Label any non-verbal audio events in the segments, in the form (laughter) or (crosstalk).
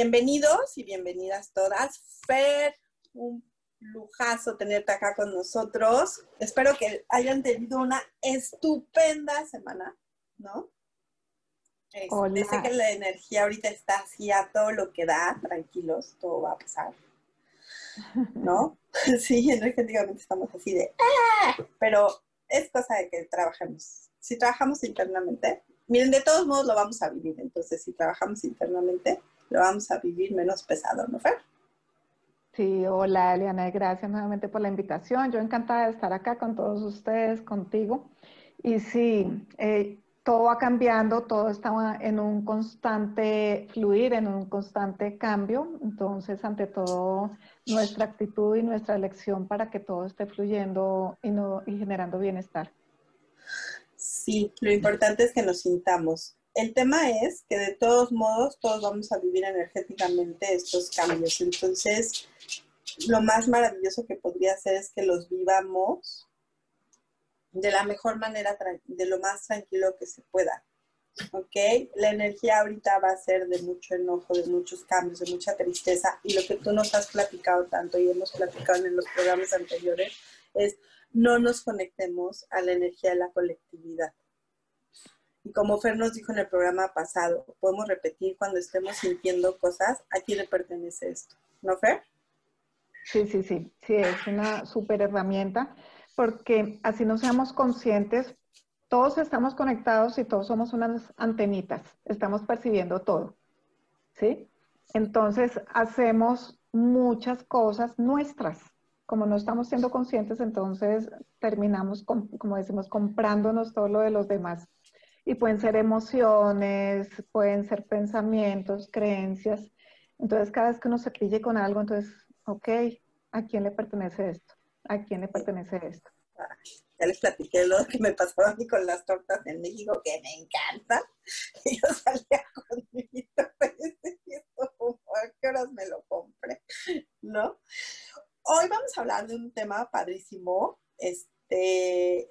Bienvenidos y bienvenidas todas. Fer, un lujazo tenerte acá con nosotros. Espero que hayan tenido una estupenda semana, ¿no? Este, que la energía ahorita está así a todo lo que da, tranquilos, todo va a pasar. ¿No? (laughs) sí, energéticamente estamos así de ¡Ah! Pero es cosa de que trabajemos. Si trabajamos internamente, miren, de todos modos lo vamos a vivir. Entonces, si trabajamos internamente, lo vamos a vivir menos pesado, ¿no, Fer? Sí, hola Eliana, gracias nuevamente por la invitación. Yo encantada de estar acá con todos ustedes, contigo. Y sí, eh, todo va cambiando, todo está en un constante fluir, en un constante cambio. Entonces, ante todo, nuestra actitud y nuestra elección para que todo esté fluyendo y, no, y generando bienestar. Sí, lo importante es que nos sintamos el tema es que de todos modos todos vamos a vivir energéticamente estos cambios. Entonces, lo más maravilloso que podría ser es que los vivamos de la mejor manera, de lo más tranquilo que se pueda. ¿Ok? La energía ahorita va a ser de mucho enojo, de muchos cambios, de mucha tristeza. Y lo que tú nos has platicado tanto y hemos platicado en los programas anteriores es no nos conectemos a la energía de la colectividad. Y como Fer nos dijo en el programa pasado, podemos repetir cuando estemos sintiendo cosas, ¿a quién le pertenece esto? ¿No, Fer? Sí, sí, sí, sí, es una súper herramienta porque así no seamos conscientes, todos estamos conectados y todos somos unas antenitas, estamos percibiendo todo, ¿sí? Entonces hacemos muchas cosas nuestras. Como no estamos siendo conscientes, entonces terminamos, como decimos, comprándonos todo lo de los demás. Y pueden ser emociones, pueden ser pensamientos, creencias. Entonces, cada vez que uno se pille con algo, entonces, ok, ¿a quién le pertenece esto? ¿A quién le pertenece esto? ya les platiqué lo que me pasó a mí con las tortas en México, que me encanta. (laughs) Y yo salía con mi y (laughs) esto, ¿a qué horas me lo compré? ¿No? Hoy vamos a hablar de un tema padrísimo. Este,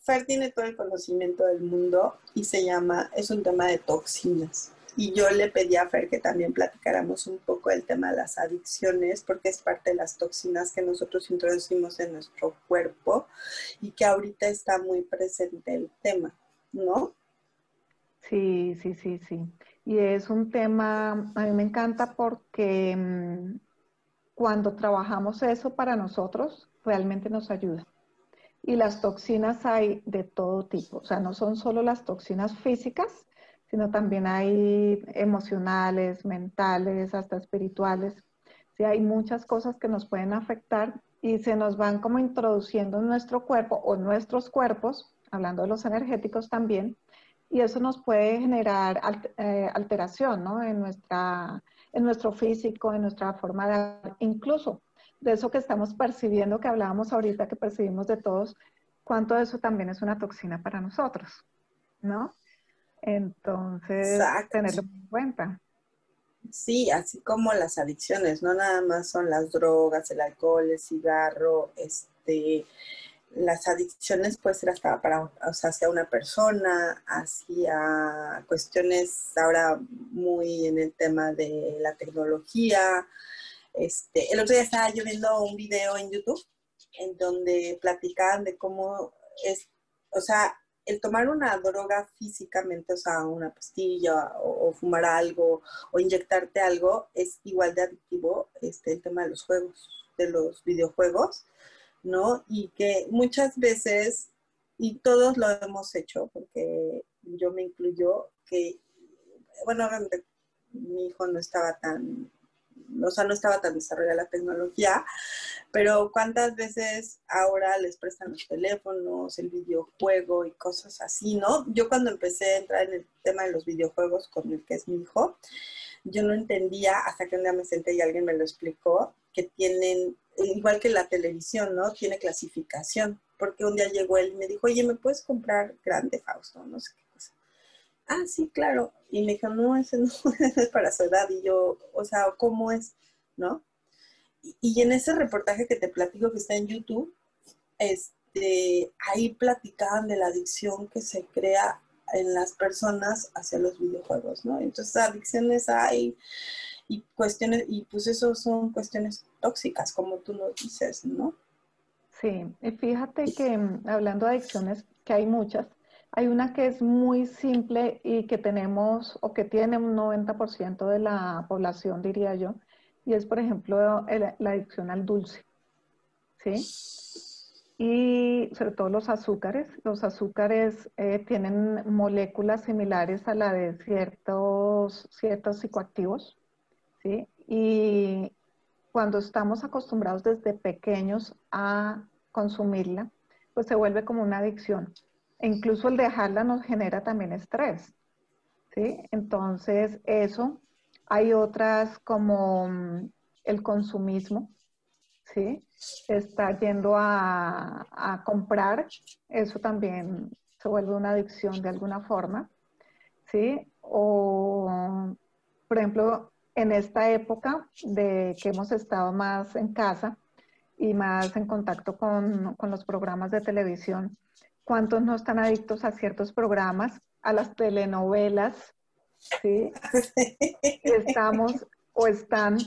Fer tiene todo el conocimiento del mundo y se llama, es un tema de toxinas. Y yo le pedí a Fer que también platicáramos un poco del tema de las adicciones, porque es parte de las toxinas que nosotros introducimos en nuestro cuerpo y que ahorita está muy presente el tema, ¿no? Sí, sí, sí, sí. Y es un tema, a mí me encanta porque mm, cuando trabajamos eso para nosotros, realmente nos ayuda. Y las toxinas hay de todo tipo, o sea, no son solo las toxinas físicas, sino también hay emocionales, mentales, hasta espirituales. Sí, hay muchas cosas que nos pueden afectar y se nos van como introduciendo en nuestro cuerpo o nuestros cuerpos, hablando de los energéticos también, y eso nos puede generar eh, alteración ¿no? en, nuestra, en nuestro físico, en nuestra forma de... Incluso de eso que estamos percibiendo, que hablábamos ahorita, que percibimos de todos, cuánto de eso también es una toxina para nosotros, ¿no? Entonces, tenerlo en cuenta. Sí, así como las adicciones, no nada más son las drogas, el alcohol, el cigarro, este, las adicciones puede ser hasta para, o sea, hacia una persona, hacia cuestiones ahora muy en el tema de la tecnología, este, el otro día estaba yo viendo un video en YouTube en donde platicaban de cómo es, o sea, el tomar una droga físicamente, o sea, una pastilla o, fumar algo o inyectarte algo, es igual de adictivo este, el tema de los juegos, de los videojuegos, ¿no? Y que muchas veces, y todos lo hemos hecho, porque yo me incluyo, que, bueno, obviamente mi hijo no estaba tan o sea, no estaba tan desarrollada la tecnología, pero cuántas veces ahora les prestan los teléfonos, el videojuego y cosas así, ¿no? Yo cuando empecé a entrar en el tema de los videojuegos con el que es mi hijo, yo no entendía hasta que un día me senté y alguien me lo explicó, que tienen, igual que la televisión, ¿no? Tiene clasificación, porque un día llegó él y me dijo, oye, ¿me puedes comprar Grande Fausto? No sé qué. Ah, sí, claro. Y me dijo, no, ese no (laughs) es para su edad. Y yo, o sea, ¿cómo es? ¿No? Y, en ese reportaje que te platico que está en YouTube, este, ahí platicaban de la adicción que se crea en las personas hacia los videojuegos, ¿no? Entonces, adicciones hay y cuestiones, y pues eso son cuestiones tóxicas, como tú lo dices, ¿no? Sí, y fíjate que mm, hablando de adicciones, que hay muchas, hay una que es muy simple y que tenemos o que tiene un 90% de la población, diría yo, y es, por ejemplo, la adicción al dulce. ¿Sí? Y sobre todo los azúcares. Los azúcares eh, tienen moléculas similares a la de ciertos, ciertos psicoactivos. ¿sí? Y cuando estamos acostumbrados desde pequeños a consumirla, pues se vuelve como una adicción. Incluso el dejarla nos genera también estrés. ¿sí? Entonces, eso. Hay otras como mm, el consumismo, ¿sí? Está yendo a, a comprar, eso también se vuelve una adicción de alguna forma, ¿sí? O, por ejemplo, en esta época de que hemos estado más en casa y más en contacto con, con los programas de televisión, ¿Cuántos no están adictos a ciertos programas, a las telenovelas? ¿Sí? (laughs) Estamos o están,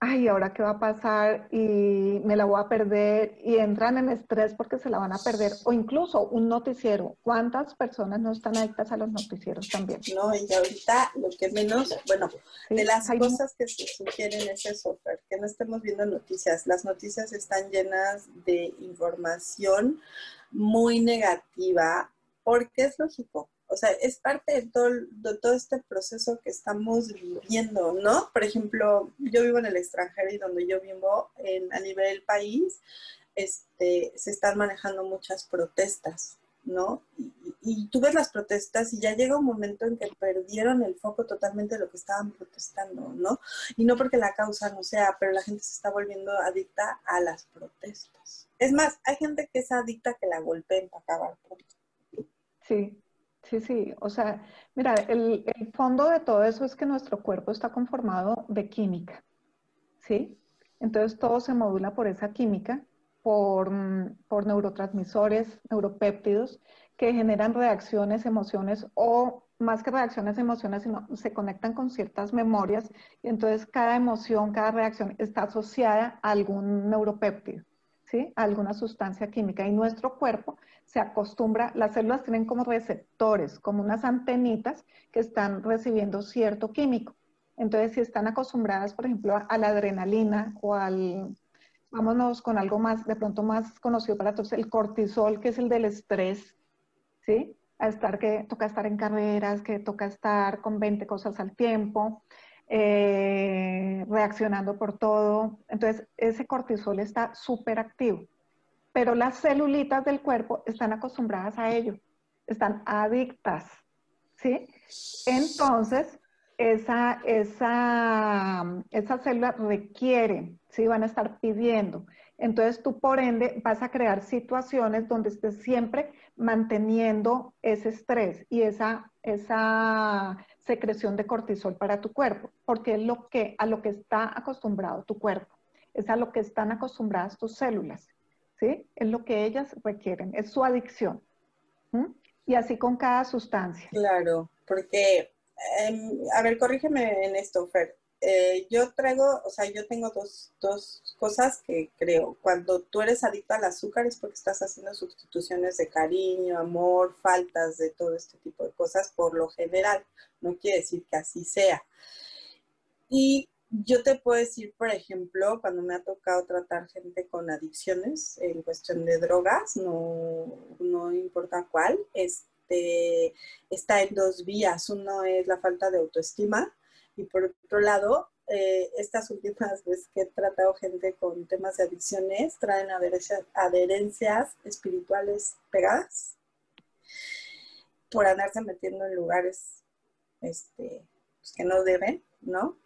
ay, ¿ahora qué va a pasar? Y me la voy a perder y entran en estrés porque se la van a perder. O incluso un noticiero. ¿Cuántas personas no están adictas a los noticieros también? No, y ahorita lo que menos, bueno, de las cosas que se sugieren es eso, que no estemos viendo noticias. Las noticias están llenas de información muy negativa, porque es lógico. O sea, es parte de todo, de todo este proceso que estamos viviendo, ¿no? Por ejemplo, yo vivo en el extranjero y donde yo vivo en, a nivel país, este, se están manejando muchas protestas, ¿no? Y, tú ves las protestas y ya llega un momento en que perdieron el foco totalmente de lo que estaban protestando, ¿no? Y no porque la causa no sea, pero la gente se está volviendo adicta a las protestas. Es más, hay gente que es adicta que la golpeen para acabar pronto. Sí, sí, sí. O sea, mira, el, fondo de todo eso es que nuestro cuerpo está conformado de química, ¿sí? Entonces todo se modula por esa química, por, por neurotransmisores, neuropéptidos, que generan reacciones, emociones o más que reacciones, emociones, sino se conectan con ciertas memorias y entonces cada emoción, cada reacción está asociada a algún neuropéptido. ¿sí? alguna sustancia química y nuestro cuerpo se acostumbra, las células tienen como receptores, como unas antenitas que están recibiendo cierto químico. Entonces, si están acostumbradas, por ejemplo, a la adrenalina o al, vámonos con algo más, de pronto más conocido para todos, el cortisol, que es el del estrés, ¿sí? A estar que toca estar en carreras, que toca estar con 20 cosas al tiempo, eh, reaccionando por todo. Entonces, ese cortisol está súper activo. Pero las celulitas del cuerpo están acostumbradas a ello, están adictas, ¿sí? Entonces, esa, esa, esa célula requiere, ¿sí? Van a estar pidiendo. Entonces, tú por ende vas a crear situaciones donde estés siempre manteniendo ese estrés y esa, esa secreción de cortisol para tu cuerpo, porque es lo que, a lo que está acostumbrado tu cuerpo, es a lo que están acostumbradas tus células, ¿sí? Es lo que ellas requieren, es su adicción. Y así con cada sustancia. Claro, porque, em, a ver, corrígeme en esto, Fer. eh, yo traigo, o sea, yo tengo dos, dos, cosas que creo. Cuando tú eres adicto al azúcar es porque estás haciendo sustituciones de cariño, amor, faltas de todo este tipo de cosas por lo general. No quiere decir que así sea. Y yo te puedo decir, por ejemplo, cuando me ha tocado tratar gente con adicciones en cuestión de drogas, no, no importa cuál, este, está en dos vías. Uno es la falta de autoestima y por otro lado, eh, estas (laughs) últimas veces que he tratado gente con temas de adicciones, traen adherencias, espirituales pegadas por andarse metiendo en lugares este, pues, que no deben, ¿no?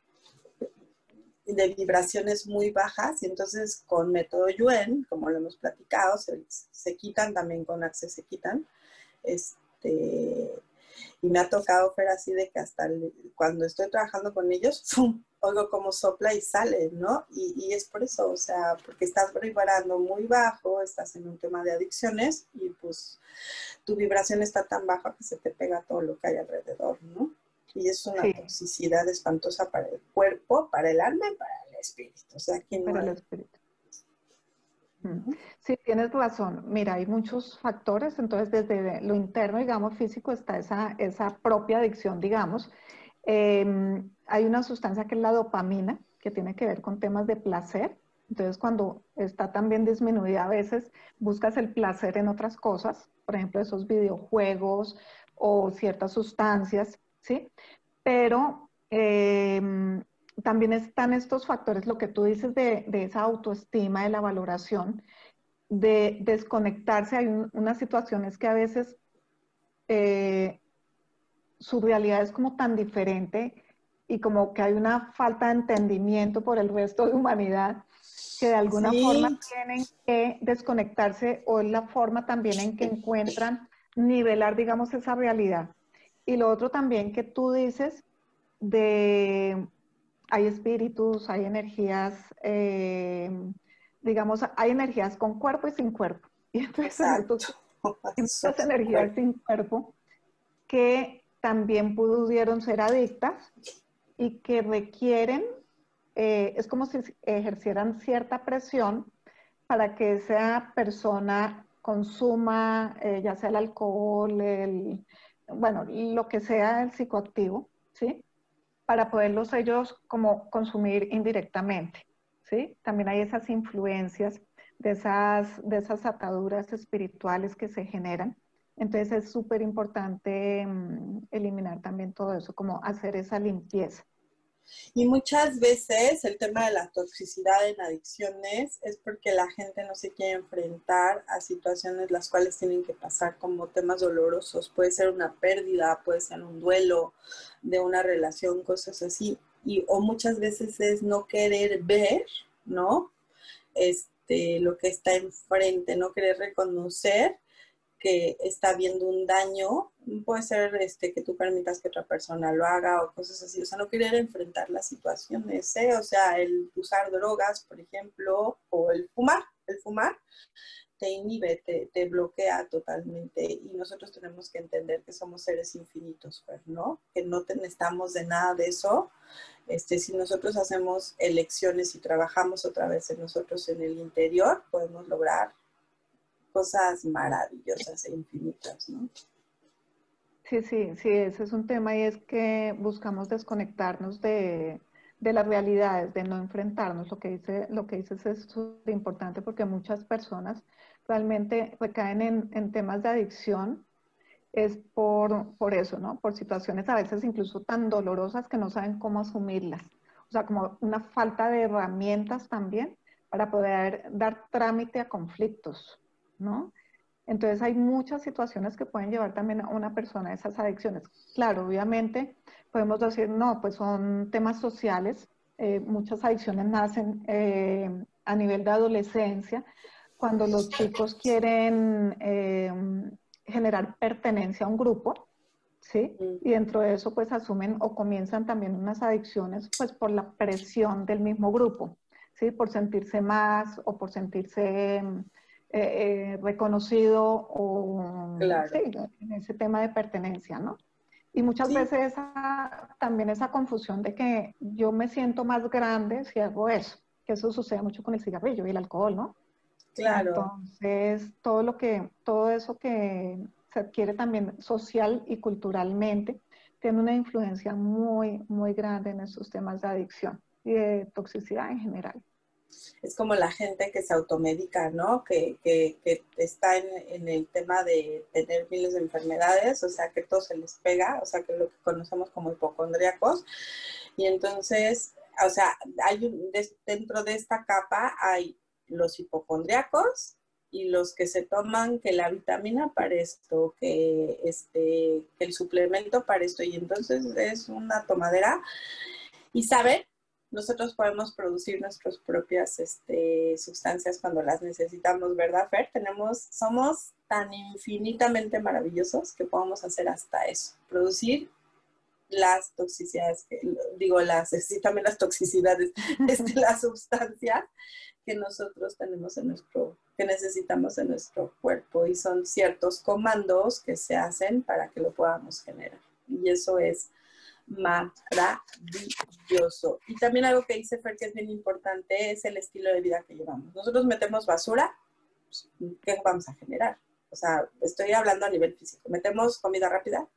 de vibraciones muy bajas y entonces con método Yuen, como lo hemos platicado, se, se quitan también con Access, se quitan. Este, y me ha tocado ver así de que hasta cuando estoy trabajando con ellos, (laughs) ¡fum! oigo como sopla y sale, ¿no? Y, y, es por eso, o sea, porque estás vibrando muy bajo, estás en un tema de adicciones y pues tu vibración está tan baja que se te pega todo lo que hay alrededor, ¿no? Y es una toxicidad espantosa para el cuerpo, para el alma y para el espíritu. O sea, para el espíritu. Sí, tienes razón. Mira, hay muchos factores, entonces desde lo interno, digamos, físico, está esa, esa propia adicción, digamos. Em, hay una sustancia que es la dopamina, que tiene que ver con temas de placer. Entonces, cuando está también disminuida, a veces buscas el placer en otras cosas, por ejemplo, esos videojuegos o ciertas sustancias ¿sí? Pero em, también están estos factores, lo que tú dices de, esa autoestima, de la valoración, de desconectarse. Hay unas situaciones que a veces eh, su realidad es como tan diferente y como que hay una falta de entendimiento por el resto de humanidad que de alguna forma tienen que desconectarse o es la forma también en que encuentran nivelar, digamos, esa realidad. Y lo otro también que tú dices de, hay espíritus, hay energías, eh, digamos, hay energías con cuerpo y sin cuerpo. Y (laughs) entonces (laughs) estas energías sin cuerpo que también pudieron ser adictas y que requieren, eh, es como si ejercieran cierta presión para que esa persona consuma, eh, ya sea el alcohol, el, bueno, lo que sea el psicoactivo, ¿sí? Para poderlos ellos como consumir indirectamente, ¿sí? También hay esas influencias de esas, de esas ataduras espirituales que se generan. Entonces es súper importante mm, eliminar también todo eso, como hacer esa limpieza. Y muchas veces el tema de la toxicidad en adicciones es porque la gente no se quiere enfrentar a situaciones las cuales tienen que pasar como temas dolorosos. Puede ser una pérdida, puede ser un duelo de una relación, cosas así. Y, o muchas veces es no querer ver, ¿no? Este, lo que está enfrente, no querer reconocer que está viendo un daño, puede ser este, que tú permitas que otra persona lo haga o cosas así, o sea, no querer enfrentar las situaciones, ¿eh? o sea, el usar drogas, por ejemplo, o el fumar, el fumar te inhibe, te, te bloquea totalmente y nosotros tenemos que entender que somos seres infinitos, pues, ¿no? Que no necesitamos de nada de eso. Este, si nosotros hacemos elecciones y trabajamos otra vez en nosotros en el interior, podemos lograr cosas maravillosas e infinitas, ¿no? Sí, sí, sí, ese es un tema y es que buscamos desconectarnos de, las realidades, de no enfrentarnos. Lo que, dice, lo que dices es súper importante porque muchas personas realmente recaen en, temas de adicción es por, por, eso, ¿no? Por situaciones a veces incluso tan dolorosas que no saben cómo asumirlas. O sea, como una falta de herramientas también para poder dar trámite a conflictos. ¿No? Entonces hay muchas situaciones que pueden llevar también a una persona a esas adicciones. Claro, obviamente podemos decir, no, pues son temas sociales. Eh, muchas adicciones nacen eh, a nivel de adolescencia, cuando los chicos quieren eh, generar pertenencia a un grupo, ¿sí? Y dentro de eso pues asumen o comienzan también unas adicciones pues por la presión del mismo grupo, ¿sí? Por sentirse más o por sentirse eh, eh, reconocido o en ese tema de pertenencia, ¿no? Y muchas veces también esa confusión de que yo me siento más grande si hago eso, que eso sucede mucho con el cigarrillo y el alcohol, ¿no? Claro. Entonces, todo lo que, todo eso que se adquiere también social y culturalmente tiene una influencia muy, muy grande en estos temas de adicción y de toxicidad en general es como la gente que se automedica, ¿no? Que, está en, el tema de tener miles de enfermedades, o sea, que todo se les pega, o sea, que lo que conocemos como hipocondríacos. Y entonces, o sea, hay dentro de esta capa hay los hipocondríacos y los que se toman que la vitamina para esto, que, este, que el suplemento para esto, y entonces es una tomadera. Y saben nosotros podemos producir nuestras propias este, sustancias cuando las necesitamos, ¿verdad, Fer? Tenemos, somos tan infinitamente maravillosos que podemos hacer hasta eso, producir las toxicidades, digo, las, sí, también las toxicidades, (laughs) este, las sustancias que nosotros tenemos en nuestro, que necesitamos en nuestro cuerpo y son ciertos comandos que se hacen para que lo podamos generar. Y eso es maravilloso. Y también algo que dice Fer que es bien importante es el estilo de vida que llevamos. Nosotros metemos basura, pues, ¿qué vamos a generar? O sea, estoy hablando a nivel físico. Metemos comida rápida,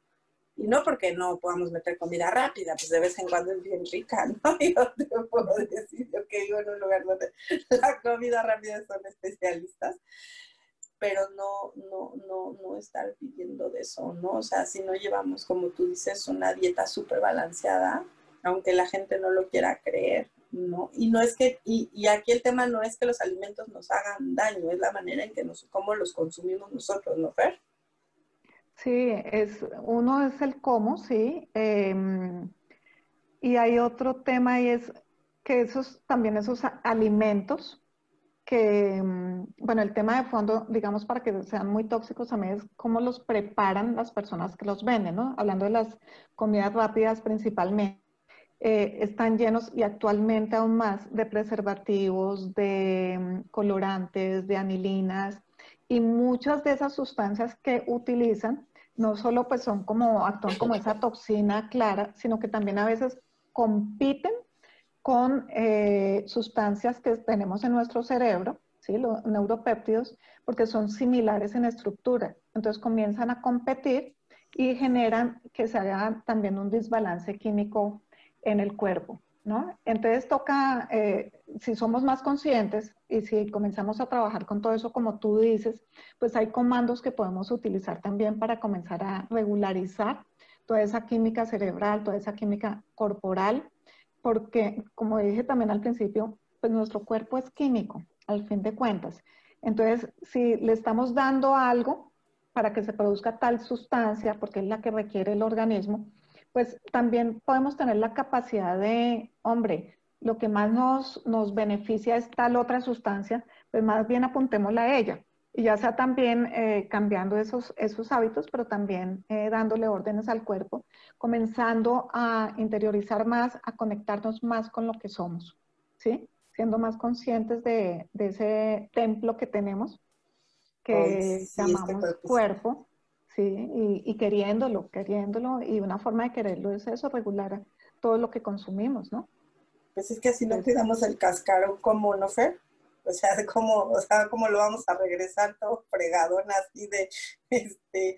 y no porque no podamos meter comida rápida, pues de vez en cuando es bien rica, ¿no? (laughs) Yo te puedo decir, yo que vivo en un lugar donde la comida rápida son especialistas, pero no, no, no, no estar viviendo de eso, ¿no? O sea, si no llevamos, como tú dices, una dieta súper balanceada, aunque la gente no lo quiera creer, ¿no? Y no es que, y, aquí el tema no es que los alimentos nos hagan daño, es la manera en que nos, cómo los consumimos nosotros, ¿no, Fer? Sí, es, uno es el cómo, sí. Em, y hay otro tema y es que esos, también esos alimentos, que, mm, bueno, el tema de fondo, digamos, para que sean muy tóxicos también es cómo los preparan las personas que los venden, ¿no? Hablando de las comidas rápidas principalmente, eh, están llenos y actualmente aún más de preservativos, de mm, colorantes, de anilinas y muchas de esas sustancias que utilizan no solo pues son como, actúan como esa toxina clara, sino que también a veces compiten con eh, sustancias que tenemos en nuestro cerebro, ¿sí? los neuropéptidos, porque son similares en estructura. Entonces comienzan a competir y generan que se haga también un desbalance químico en el cuerpo. ¿no? Entonces toca, eh, si somos más conscientes y si comenzamos a trabajar con todo eso como tú dices, pues hay comandos que podemos utilizar también para comenzar a regularizar toda esa química cerebral, toda esa química corporal porque, como dije también al principio, pues nuestro cuerpo es químico, al fin de cuentas. Entonces, si le estamos dando algo para que se produzca tal sustancia, porque es la que requiere el organismo, pues también podemos tener la capacidad de, hombre, lo que más nos, nos beneficia es tal otra sustancia, pues más bien apuntémosla a ella y ya sea también eh, cambiando esos, esos hábitos, pero también eh, dándole órdenes al cuerpo, comenzando a interiorizar más, a conectarnos más con lo que somos, ¿sí? Siendo más conscientes de, de ese templo que tenemos, que este llamamos cuerpo, ¿sí? Y, y, queriéndolo, queriéndolo, y una forma de quererlo es eso, regular todo lo que consumimos, ¿no? Pues es que así no cuidamos el cascarón como, ¿no, Fer? O sea, (laughs) ¿cómo, o sea, ¿cómo lo vamos a regresar todo fregadón así de, (laughs) este,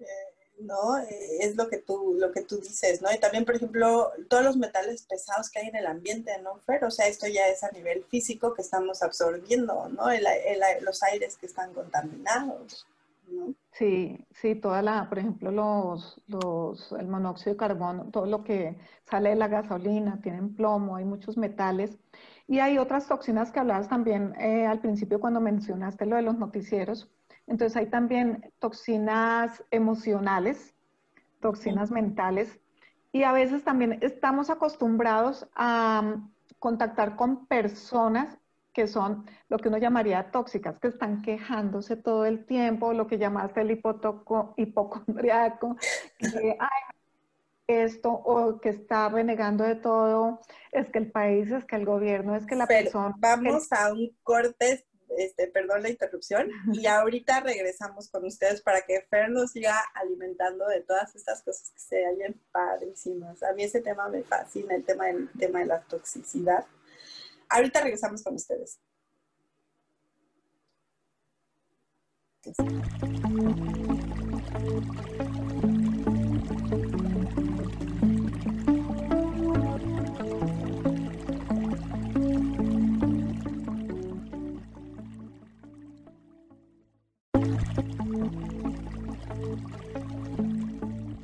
eh, ¿no? Es lo que, tú, lo que tú dices, ¿no? Y también, por ejemplo, todos los metales pesados que hay en el ambiente, ¿no, Fer? O sea, esto ya es a nivel físico que estamos absorbiendo, ¿no? los aires que están contaminados. ¿no? Sí, sí, toda la, por ejemplo, los, los, el monóxido de carbono, todo lo que sale de la gasolina, tienen plomo, hay muchos metales y hay otras toxinas que hablabas también eh, al principio cuando mencionaste lo de los noticieros. Entonces hay también toxinas emocionales, toxinas mentales. Y a veces también estamos acostumbrados a mm, contactar con personas que son lo que uno llamaría tóxicas, que están quejándose todo el tiempo, lo que llamaste el hipocondriaco, que, (laughs) ay, esto o que está renegando de todo, es que el país, es que el gobierno, es que la persona... Vamos a un corte este, perdón la interrupción, y ahorita regresamos con ustedes para que Fer nos siga alimentando de todas estas cosas que se hallan padrísimas. A mí ese tema me fascina, el tema, el tema de la toxicidad. Ahorita regresamos con ustedes.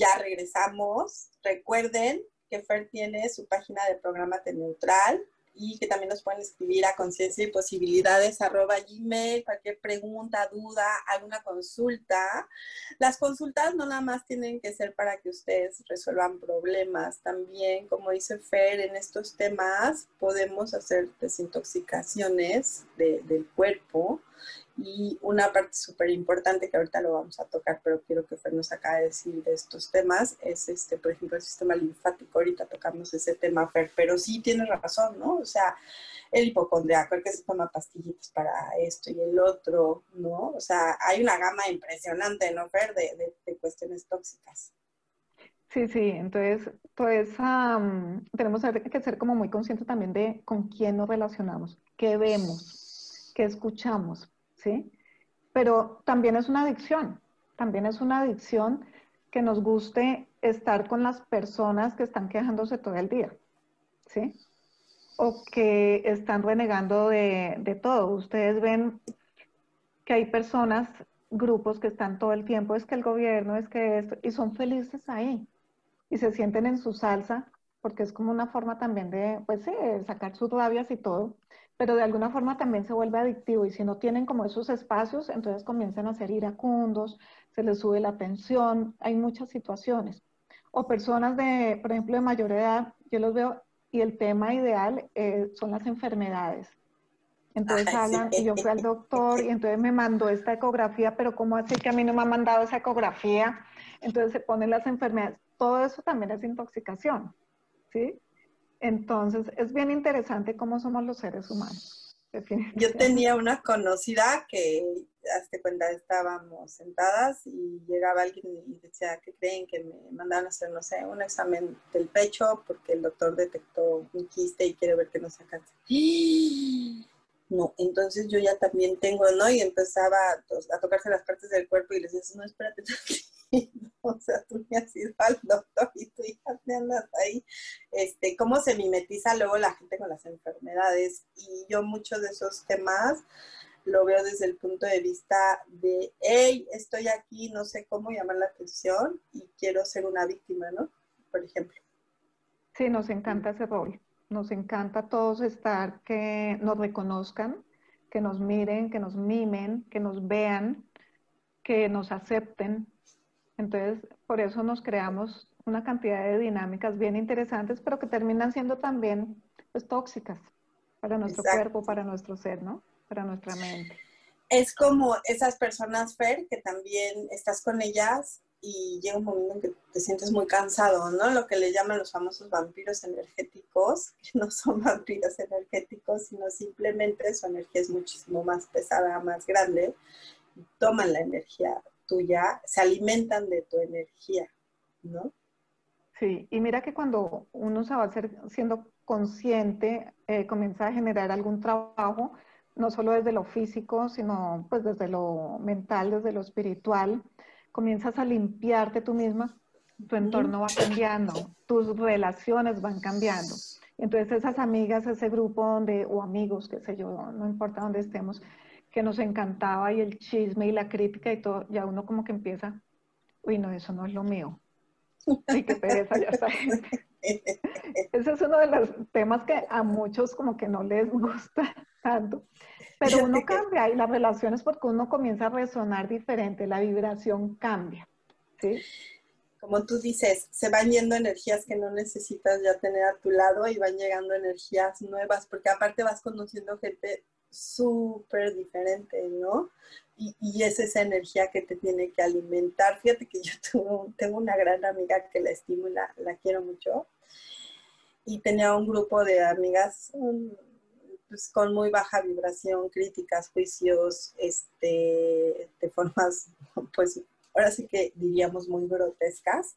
Ya regresamos. Recuerden que Fer tiene su página de programa Neutral y que también nos pueden escribir a conciencia y posibilidades arroba gmail, cualquier pregunta, duda, alguna consulta. Las consultas no nada más tienen que ser para que ustedes resuelvan problemas, también, como dice Fer, en estos temas podemos hacer desintoxicaciones del cuerpo y una parte súper importante que ahorita lo vamos a tocar, pero quiero que Fer nos acabe de decir de estos temas, es este, por ejemplo, el sistema linfático. Ahorita tocamos ese tema, Fer, pero sí tienes razón, ¿no? O sea, el hipocondriaco, el que se toma pastillitas para esto y el otro, ¿no? O sea, hay una gama impresionante, ¿no, Fer, de, de, cuestiones tóxicas. Sí, sí, entonces, pues tenemos que ser como muy conscientes también de con quién nos relacionamos, qué vemos, qué escuchamos, ¿sí? Pero también es una adicción, también es una adicción que nos guste estar con las personas que están quejándose todo el día, ¿sí? O que están renegando de, de todo. Ustedes ven que hay personas, grupos que están todo el tiempo, es que el gobierno, es que esto, y son felices ahí, y se sienten en su salsa, porque es como una forma también de, pues sacar sus rabias y todo, pero de alguna forma también se vuelve adictivo y si no tienen como esos espacios, entonces comienzan a ser iracundos, se les sube la tensión, hay muchas situaciones. O personas de, por ejemplo, de mayor edad, yo los veo y el tema ideal eh, son las enfermedades. Entonces hablan, y yo fui al doctor y entonces me mandó esta ecografía, pero ¿cómo así que a mí no me ha mandado esa ecografía? Entonces se ponen las enfermedades. Todo eso también es intoxicación, ¿sí? Entonces, es bien interesante cómo somos los seres humanos. Yo tenía una conocida que, hasta cuenta, estábamos sentadas y llegaba alguien y decía que creen que me mandaron a hacer, no sé, un examen del pecho porque el doctor detectó un quiste y quiere ver que no se cáncer. No, entonces yo ya también tengo, ¿no? Y empezaba a tocarse las partes del cuerpo y les decía, no, espérate, (laughs) (laughs) o sea, tú me has ido al doctor y tú ya te andas ahí, este, cómo se mimetiza luego la gente con las enfermedades. Y yo muchos de esos temas lo veo desde el punto de vista de, hey, estoy aquí, no sé cómo llamar la atención y quiero ser una víctima, ¿no? Por ejemplo. Sí, nos encanta ese rol. Nos encanta todos estar, que nos reconozcan, que nos miren, que nos mimen, que nos vean, que nos acepten. Entonces, por eso nos creamos una cantidad de dinámicas bien interesantes, pero que terminan siendo también pues, tóxicas para nuestro cuerpo, para nuestro ser, ¿no? para nuestra mente. Es como esas personas, Fer, que también estás con ellas y llega un momento en que te sientes muy cansado, ¿no? Lo que le llaman los famosos vampiros energéticos, (laughs) que no son vampiros energéticos, sino simplemente su energía es muchísimo más pesada, más grande, toman la energía tuya, se alimentan de tu energía, ¿no? Sí, y mira que cuando uno se va a hacer siendo consciente, eh, comienza a generar algún trabajo, no solo desde lo físico, sino pues desde lo mental, desde lo espiritual, comienzas a limpiarte tú misma, tu entorno va cambiando, tus relaciones van cambiando. Entonces esas amigas, ese grupo donde, o amigos, qué sé yo, no importa dónde estemos, que nos encantaba y el chisme y la crítica y todo, ya uno como que empieza, uy, no, eso no es lo mío. Y qué pereza ya está. (laughs) Ese es uno de los temas que a muchos como que no les (laughs) gusta tanto. Pero uno cambia y las relaciones porque uno comienza a resonar diferente, la vibración cambia. ¿sí? Como tú dices, se van yendo energías que no necesitas ya tener a tu lado y van llegando energías nuevas, porque aparte vas conociendo gente súper diferente, ¿no? Y, y, es esa energía que te tiene que alimentar. Fíjate que yo (laughs) tengo una gran amiga que la estimo y la, quiero mucho. Y tenía un grupo de amigas, pues, con muy baja vibración, críticas, juicios, este, de formas, (laughs) pues ahora sí que diríamos muy grotescas,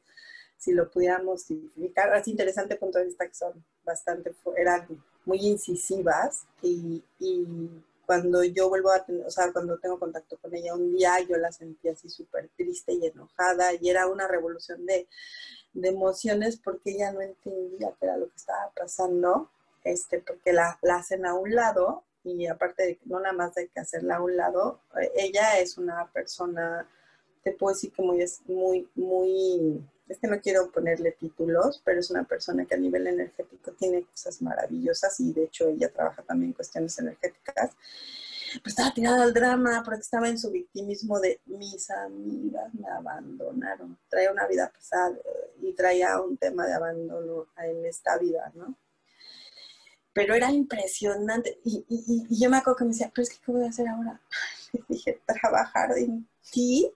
si lo pudiéramos significar. Es interesante punto de vista que son bastante, eran muy incisivas y, y cuando yo vuelvo a tener, o sea, cuando tengo contacto con ella un día, yo la sentí así súper triste y enojada y era una revolución de, de emociones porque ella no entendía qué era lo que estaba pasando este, porque la, hacen a un lado y aparte de no nada más hay que hacerla a un lado, eh, ella es una persona, te puedo decir que muy, muy, muy, es que no quiero ponerle títulos, pero es una persona que a nivel energético tiene cosas maravillosas y de hecho ella trabaja también en cuestiones energéticas. Pero estaba tirada al drama porque estaba en su victimismo de mis amigas me abandonaron. Traía una vida pesada y traía un tema de abandono en esta vida, ¿no? pero era impresionante. Y, yo me acuerdo que me decía, pero es que, ¿qué voy a hacer ahora? (laughs) Le dije, trabajar en ti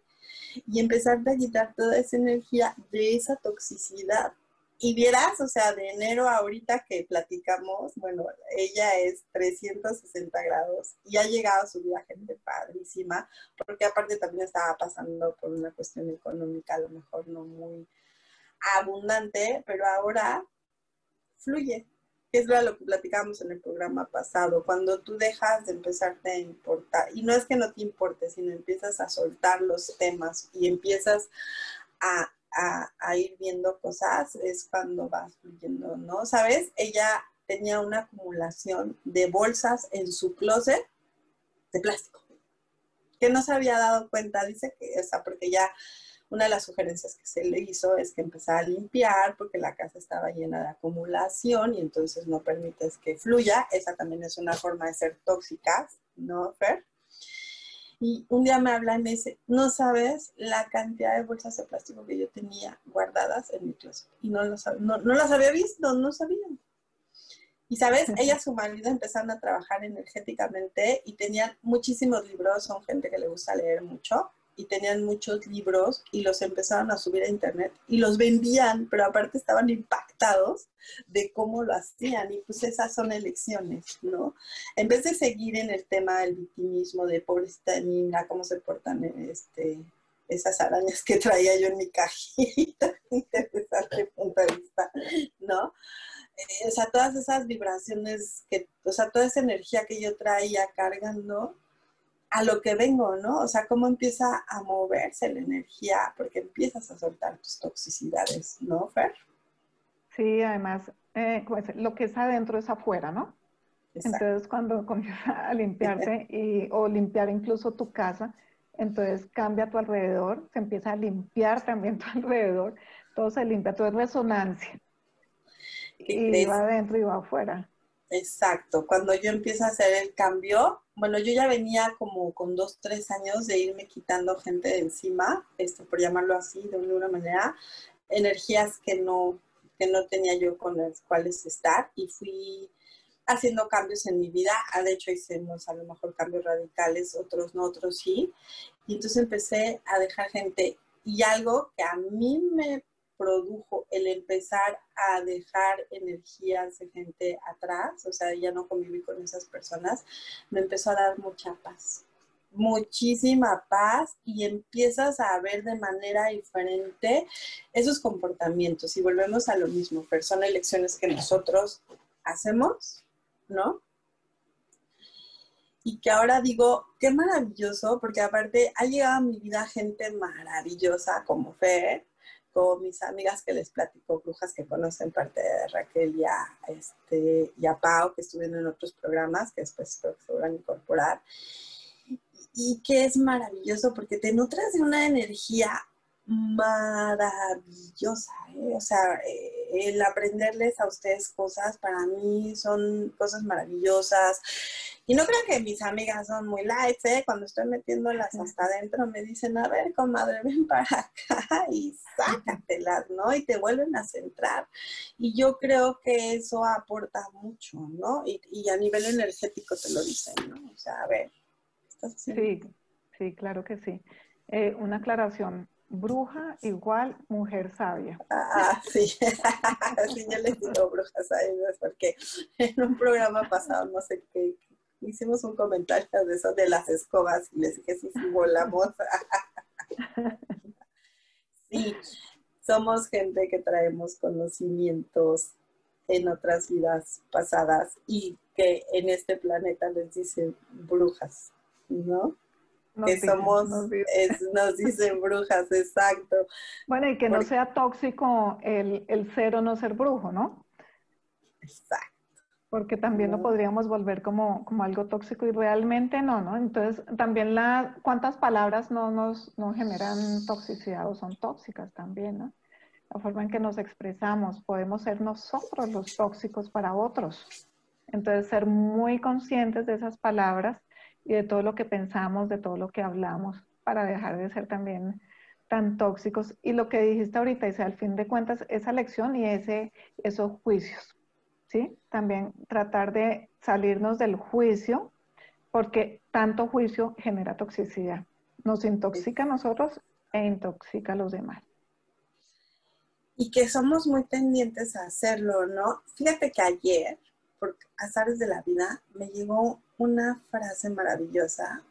y empezar a quitar toda esa energía de esa toxicidad. Y vieras, o sea, de enero a ahorita que platicamos, bueno, ella es 360 grados y ha llegado a su vida gente padrísima, porque aparte también estaba pasando por una cuestión económica, a lo mejor no muy abundante, pero ahora fluye, es lo que platicamos en el programa pasado, cuando tú dejas de empezarte a importar, y no es que no te importe, sino empiezas a soltar los temas y empiezas a, ir viendo cosas, es cuando vas fluyendo, ¿no? ¿Sabes? Ella tenía una acumulación de bolsas en su closet de plástico, que no se había dado cuenta, dice que, o sea, porque ya una de las sugerencias que se le hizo es que empezara a limpiar porque la casa estaba llena de acumulación y entonces no permites que fluya. Esa también es una forma de ser tóxicas, ¿no, Fer? Y un día me habla y me dice, no sabes la cantidad de bolsas de plástico que yo tenía guardadas en mi closet. Y no, no, no las había visto, no sabían. Y sabes, ella y su marido empezaron a trabajar energéticamente y tenían muchísimos libros, son gente que le gusta leer mucho y tenían muchos libros y los empezaron a subir a internet y los vendían, pero aparte estaban impactados de cómo lo hacían y pues esas son elecciones, ¿no? En vez de seguir en el tema del victimismo, de pobrecita niña, cómo se portan este, esas arañas que traía yo en mi cajita, (laughs) interesante punto de vista, ¿no? Eh, o sea, todas esas vibraciones, que, o sea, toda esa energía que yo traía cargando, a lo que vengo, ¿no? O sea, cómo empieza a moverse la energía, porque empiezas a soltar tus toxicidades, ¿no, Fer? Sí, además, eh, lo que es adentro es afuera, ¿no? Entonces, cuando (laughs) comienzas a limpiarte (laughs) y, o limpiar incluso tu casa, entonces cambia tu alrededor, se empieza a limpiar también tu (laughs) alrededor, todo se limpia, todo es resonancia. Y va adentro y va afuera. Exacto, cuando yo empiezo a hacer el cambio, bueno, yo ya venía como con dos, tres años de irme quitando gente de encima, esto por llamarlo así, de alguna manera, energías que no, que no tenía yo con las cuales estar y fui haciendo cambios en mi vida. Ah, de hecho, hicimos a lo mejor cambios radicales, otros no, otros sí. Y entonces empecé a dejar gente. Y algo que a mí me produjo el empezar a dejar energías de gente atrás, o sea, ya no conviví con esas personas, me empezó a dar mucha paz, muchísima paz y empiezas a ver de manera diferente esos comportamientos. Y volvemos a lo mismo, son elecciones que nosotros hacemos ¿no? Y que ahora digo, qué maravilloso, porque aparte ha llegado a mi vida gente maravillosa como Fer, mis amigas que les platico, brujas que conocen parte de Raquel y a, este, y a Pau, que estuvieron en otros programas, que después se van a incorporar. Y que es maravilloso porque te nutras de una energía maravillosa, ¿eh? o sea, eh, el aprenderles a ustedes cosas para mí son cosas maravillosas. Y no creo que mis amigas son muy light, ¿eh? Cuando estoy metiéndolas hasta adentro me dicen, a ver, comadre, ven para (laughs) acá y sácatelas, ¿no? Y te vuelven a centrar. Y yo creo que eso aporta mucho, ¿no? Y, y a nivel energético te lo dicen, ¿no? O sea, a ver, Sí, sí, claro que sí. Eh, una aclaración, bruja igual mujer sabia. Ah, sí. (laughs) sí, yo les digo brujas sabias porque en un programa pasado, no sé qué, hicimos un comentario de eso de las escobas y les dije, sí, sí, volamos. (laughs) sí, somos gente que traemos conocimientos en otras vidas pasadas y que en este planeta les dicen brujas, ¿no? Que somos, nos, dicen brujas, exacto. Bueno, y que no sea tóxico el, el ser o no ser brujo, ¿no? Exacto. Porque también lo podríamos volver como, como algo tóxico y realmente no, ¿no? Entonces, también la, cuántas palabras no nos no generan toxicidad o son tóxicas también, ¿no? La forma en que nos expresamos, podemos ser nosotros los tóxicos para otros. Entonces, ser muy conscientes de esas palabras y de todo lo que pensamos, de todo lo que hablamos, para dejar de ser también tan tóxicos. Y lo que dijiste ahorita, dice, al fin de cuentas, esa lección y ese, esos juicios, ¿sí? También tratar de salirnos del juicio, porque tanto juicio genera toxicidad. Nos intoxica a nosotros e intoxica a los demás. Y que somos muy pendientes a hacerlo, ¿no? Fíjate que ayer, por azares de la vida, me llegó una frase maravillosa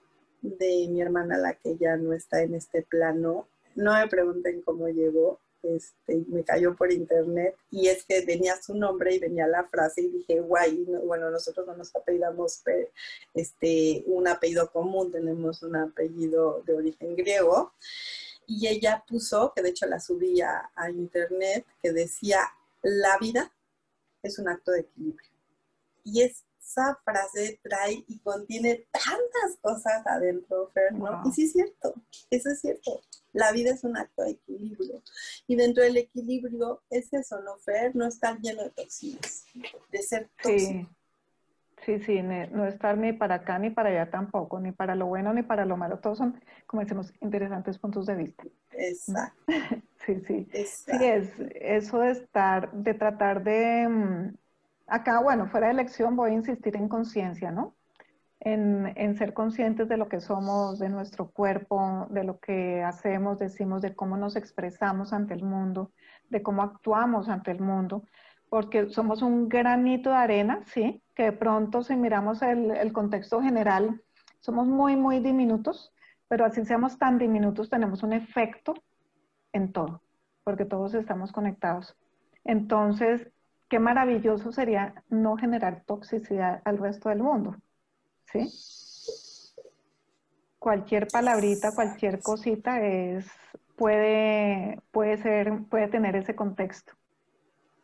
de mi hermana, la que ya no está en este plano. No me pregunten cómo llegó, este, me cayó por internet y es que venía su nombre y venía la frase y dije, guay, bueno, nosotros no nos apellidamos este, un apellido común, tenemos un apellido de origen griego. Y ella puso, que de hecho la subía a internet, que decía, la vida es un acto de equilibrio. Y es esa frase trae y contiene tantas cosas adentro, Fer, ¿no? Y sí es cierto, eso es cierto. La vida es un acto de equilibrio. Y dentro del equilibrio es eso, ¿no, Fer? No estar lleno de toxinas, de ser tóxico. Sí. Sí, no estar ni para acá ni para allá tampoco, ni para lo bueno ni para lo malo. Todos son, como decimos, interesantes puntos de vista. Exacto. (laughs) Sí, sí. Sí, es eso de estar, de tratar de, mm, acá, bueno, fuera de elección voy a insistir en conciencia, ¿no? En, ser conscientes de lo que somos, de nuestro cuerpo, de lo que hacemos, decimos, de cómo nos expresamos ante el mundo, de cómo actuamos ante el mundo, porque somos un granito de arena, ¿sí? Que de pronto si miramos el, el contexto general, somos muy, muy diminutos, pero así seamos tan diminutos, tenemos un efecto en todo, porque todos estamos conectados. Entonces, qué maravilloso sería no generar toxicidad al resto del mundo. ¿Sí? cualquier palabrita, cualquier cosita es, puede, puede ser, puede tener ese contexto.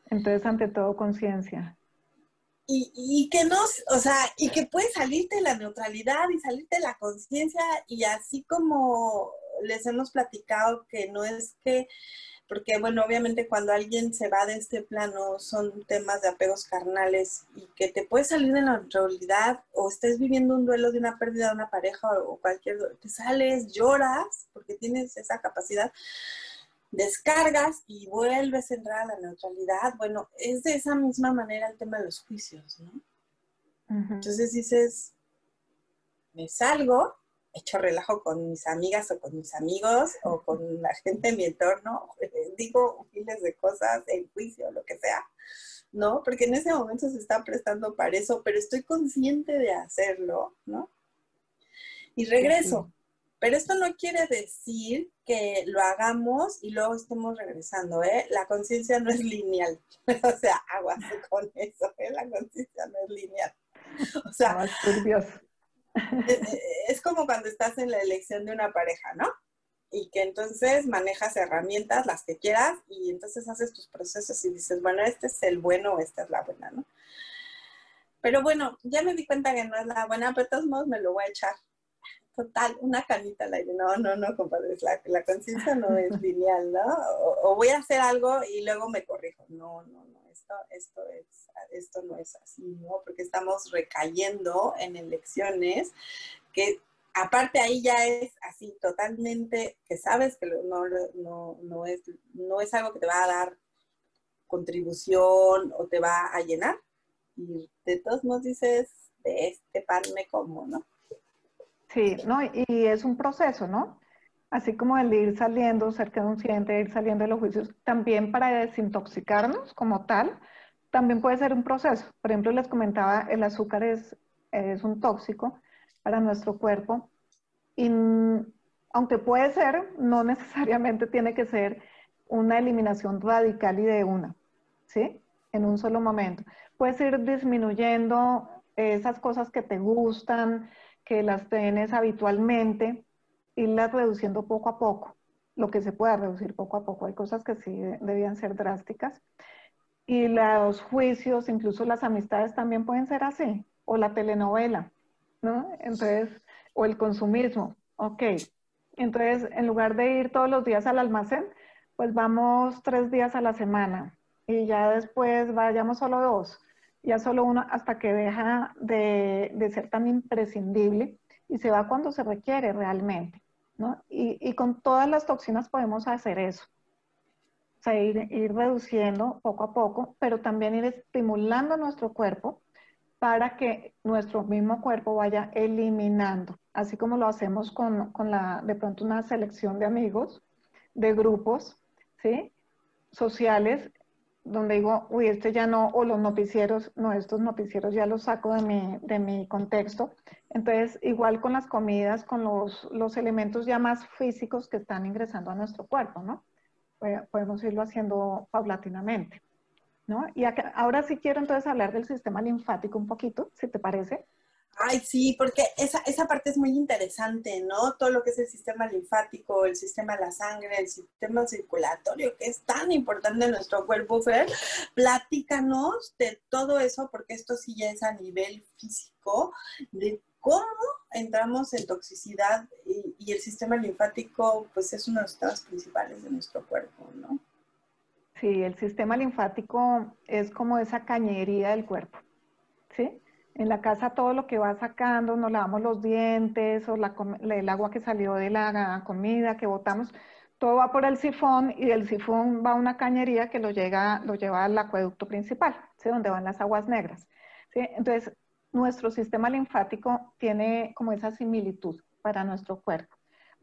Entonces, ante todo, conciencia. Y, y, que no, o sea, y que puede salirte de la neutralidad y salirte de la conciencia y así como les hemos platicado que no es que porque bueno, obviamente cuando alguien se va de este plano son temas de apegos carnales y que te puedes salir de la realidad o estés viviendo un duelo de una pérdida de una pareja o cualquier, te sales, lloras porque tienes esa capacidad, descargas y vuelves a entrar a la neutralidad. Bueno, es de esa misma manera el tema de los juicios, ¿no? Entonces dices, me salgo hecho relajo con mis amigas o con mis amigos o con la gente en mi entorno, (laughs) digo miles de cosas en juicio, lo que sea, ¿no? Porque en ese momento se está prestando para eso, pero estoy consciente de hacerlo, ¿no? Y regreso. Pero esto no quiere decir que lo hagamos y luego estemos regresando, ¿eh? La conciencia no es lineal. (laughs) o sea, aguas con eso, ¿eh? La conciencia no es lineal. (laughs) O sea, es como cuando estás en la elección de una pareja, ¿no? Y que entonces manejas herramientas, las que quieras, y entonces haces tus procesos y dices, bueno, este es el bueno o esta es la buena, ¿no? Pero bueno, ya me di cuenta que no es la buena, pero de todos modos me lo voy a echar. Total, una canita al aire. No, no, no, compadre, la, la conciencia no es (laughs) lineal, ¿no? O, voy a hacer algo y luego me corrijo. No, no, no, esto, es esto no es así, ¿no? Porque estamos recayendo en elecciones que aparte ahí ya es así totalmente que sabes que no, no, es, no es algo que te va a dar contribución o te va a llenar. Y de todos modos dices, de este pan me como, ¿no? Sí, ¿no? Y es un proceso, ¿no? Así como el ir saliendo, ser consciente, ir saliendo de los juicios, también para desintoxicarnos como tal, también puede ser un proceso. Por ejemplo, les comentaba, el azúcar es, es un tóxico para nuestro cuerpo y aunque puede ser, no (laughs) necesariamente tiene que ser una eliminación radical y de una, ¿sí? En un solo momento. Puedes ir disminuyendo esas cosas que te gustan, que las tienes habitualmente, irlas reduciendo poco a poco, lo que se pueda reducir poco a poco. Hay cosas que sí debían ser drásticas. Y los juicios, incluso las amistades también pueden ser así, o la telenovela, ¿no? Entonces, o el consumismo, ok. Entonces, en lugar de ir todos los días al almacén, pues vamos tres días a la semana y ya después vayamos solo dos, ya solo uno hasta que deja de, de ser tan imprescindible y se va cuando se requiere realmente, Y, con todas las toxinas podemos hacer eso sea, ir, reduciendo poco a poco, pero también ir estimulando nuestro cuerpo para que nuestro mismo cuerpo vaya eliminando, así como lo hacemos con, con, la, de pronto una selección de amigos, de grupos, ¿sí? Sociales, donde digo, uy, este ya no, o los noticieros, no, estos noticieros ya los saco de mi, de mi contexto. Entonces, igual con las comidas, con los, los elementos ya más físicos que están ingresando a nuestro cuerpo, ¿no? podemos irlo haciendo paulatinamente. ¿no? Y ahora sí quiero entonces hablar del sistema linfático un poquito, si te parece. Ay, sí, porque esa, esa parte es muy interesante, ¿no? Todo lo que es el sistema linfático, el sistema de la sangre, el sistema circulatorio, que es tan importante en nuestro cuerpo, Fer. Platícanos de todo eso, porque esto sí ya es a nivel físico, de cómo entramos en toxicidad y, el sistema linfático pues es uno de los temas principales de nuestro cuerpo, ¿no? Sí, el sistema linfático es como esa cañería del cuerpo, ¿sí? En la casa todo lo que va sacando, nos lavamos los dientes o el agua que salió de la comida que botamos, todo va por el sifón y del sifón va una cañería que lo, llega, lo lleva al acueducto principal, donde van las aguas negras. ¿sí? Entonces, nuestro sistema linfático tiene como esa similitud para nuestro cuerpo.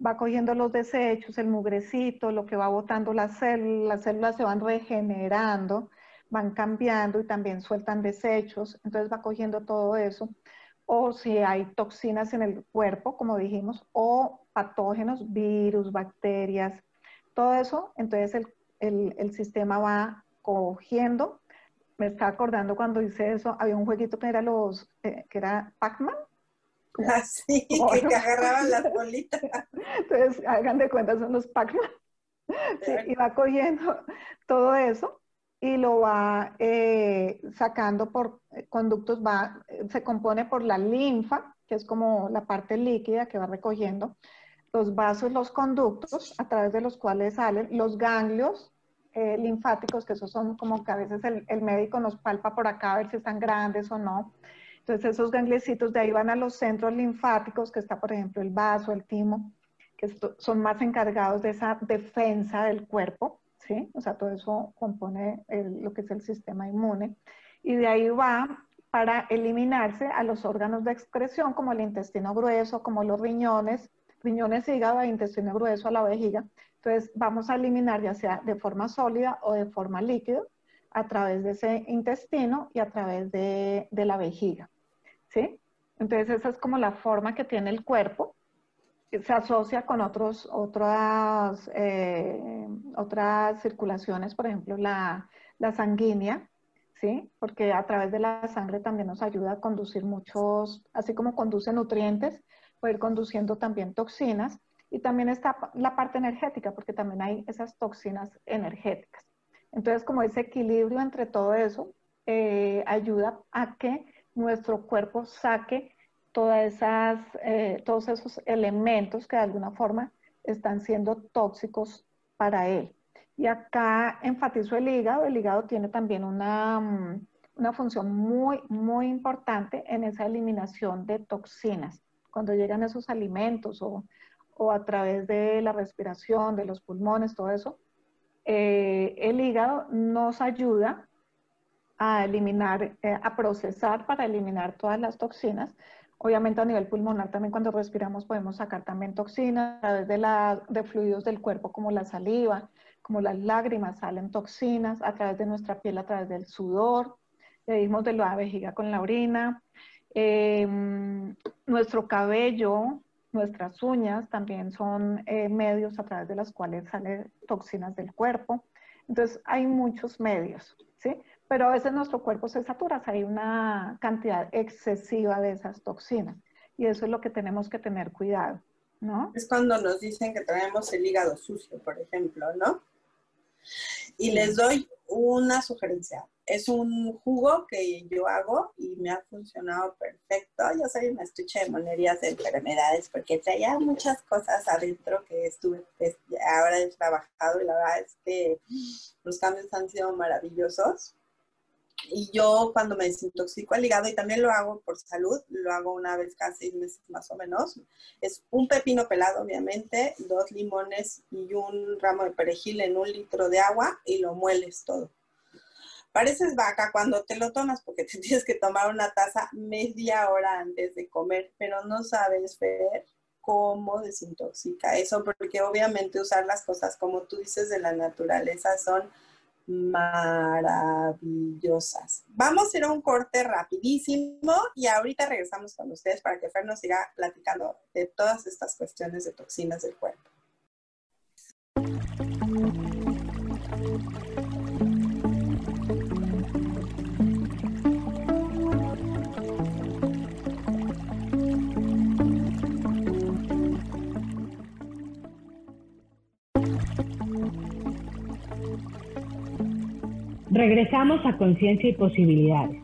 Va cogiendo los desechos, el mugrecito, lo que va botando las células, las células se van regenerando, van cambiando y también sueltan desechos, entonces va cogiendo todo eso. O si hay toxinas en el cuerpo, como dijimos, o patógenos, virus, bacterias, todo eso, entonces el, el, el sistema va cogiendo me está acordando cuando hice eso, había un jueguito que era los, eh, que era Pac-Man, (laughs) Así, (laughs) que agarraban las bolitas. Entonces, hagan de cuenta, son los Pac-Man. y va cogiendo todo eso y lo va eh, sacando por conductos, va, se compone por la linfa, que es como la parte líquida que va recogiendo, los vasos, los conductos a través de los cuales salen, los ganglios eh, linfáticos, que esos son como que a veces el, el, médico nos palpa por acá a ver si están grandes o no. Entonces esos gangliecitos de ahí van a los centros linfáticos, que está por ejemplo el vaso, el timo, que son más encargados de esa defensa del cuerpo, O sea, todo eso compone lo que es el sistema inmune. Y de ahí va para eliminarse a los órganos de excreción como el intestino grueso, como los riñones, riñones, hígado e intestino grueso a la vejiga. Entonces vamos a eliminar ya sea de forma sólida o de forma líquida a través de ese intestino y a través de, de la vejiga. ¿Sí? Entonces esa es como la forma que tiene el cuerpo. Se asocia con otros, otras, eh, otras circulaciones, por ejemplo la, la sanguínea, ¿sí? Porque a través de la sangre también nos ayuda a conducir muchos, así como conduce nutrientes, puede ir conduciendo también toxinas. Y también está la parte energética, porque también hay esas toxinas energéticas. Entonces, como ese equilibrio entre todo eso eh, ayuda a que nuestro cuerpo saque todas esas, eh, todos esos elementos que de alguna forma están siendo tóxicos para él. Y acá enfatizo el hígado. El hígado tiene también una, mm, una función muy, muy importante en esa eliminación de toxinas. Cuando llegan esos alimentos o, o a través de la respiración, de los pulmones, todo eso, eh, el hígado nos ayuda a eliminar, eh, a procesar para eliminar todas las toxinas. Obviamente a nivel pulmonar también cuando respiramos podemos sacar también toxinas a través de, la, fluidos del cuerpo como la saliva, como las lágrimas, salen toxinas a través de nuestra piel, a través del sudor, le dimos de la vejiga con la orina, em, nuestro cabello, nuestras uñas también son eh, medios a través de los cuales salen toxinas del cuerpo. Entonces hay muchos medios, ¿sí? Pero a veces nuestro cuerpo se satura, hay una cantidad excesiva de esas toxinas y eso es lo que tenemos que tener cuidado, ¿no? Es cuando nos dicen que traemos el hígado sucio, por ejemplo, ¿no? Y les doy una sugerencia. Es un jugo que yo hago y me ha funcionado perfecto. Yo soy una estuche de monerías de enfermedades porque traía muchas cosas adentro que estuve, ahora he trabajado y la verdad es que los cambios han sido maravillosos. Y yo cuando me desintoxico el hígado, y también lo hago por salud, lo hago una vez cada seis meses más o menos, es un pepino pelado obviamente, dos limones y un ramo de perejil en un litro de agua y lo mueles todo. Pareces vaca cuando te lo tomas porque te (laughs) tienes que tomar una taza media hora antes de comer, pero no sabes ver cómo desintoxica eso, porque obviamente usar las cosas como tú dices de la naturaleza son maravillosas. Vamos a ir a un corte rapidísimo y ahorita regresamos con ustedes para que Fer nos siga platicando de todas estas cuestiones de toxinas del cuerpo. Regresamos a Conciencia y Posibilidades.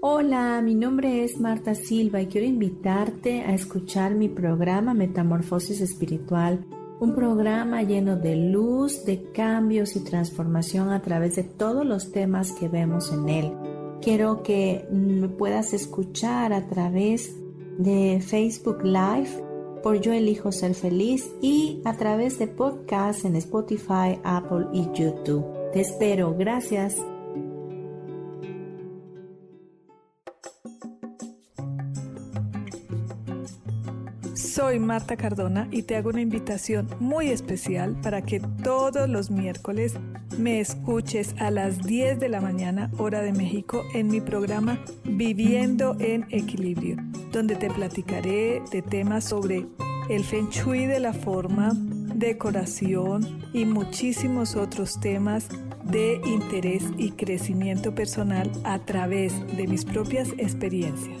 Hola, mi nombre es Marta Silva y quiero invitarte a escuchar mi programa Metamorfosis Espiritual, un programa lleno de luz, de cambios y transformación a través de todos los temas que vemos en él. Quiero que me puedas escuchar a través de Facebook Live por Yo Elijo Ser Feliz y a través de podcasts en Spotify, Apple y YouTube. Te espero, gracias. Soy Marta Cardona y te hago una invitación muy especial para que todos los miércoles me escuches a las 10 de la mañana hora de México en mi programa Viviendo en Equilibrio, donde te platicaré de temas sobre el feng shui de la forma, decoración y muchísimos otros temas de interés y crecimiento personal a través de mis propias experiencias.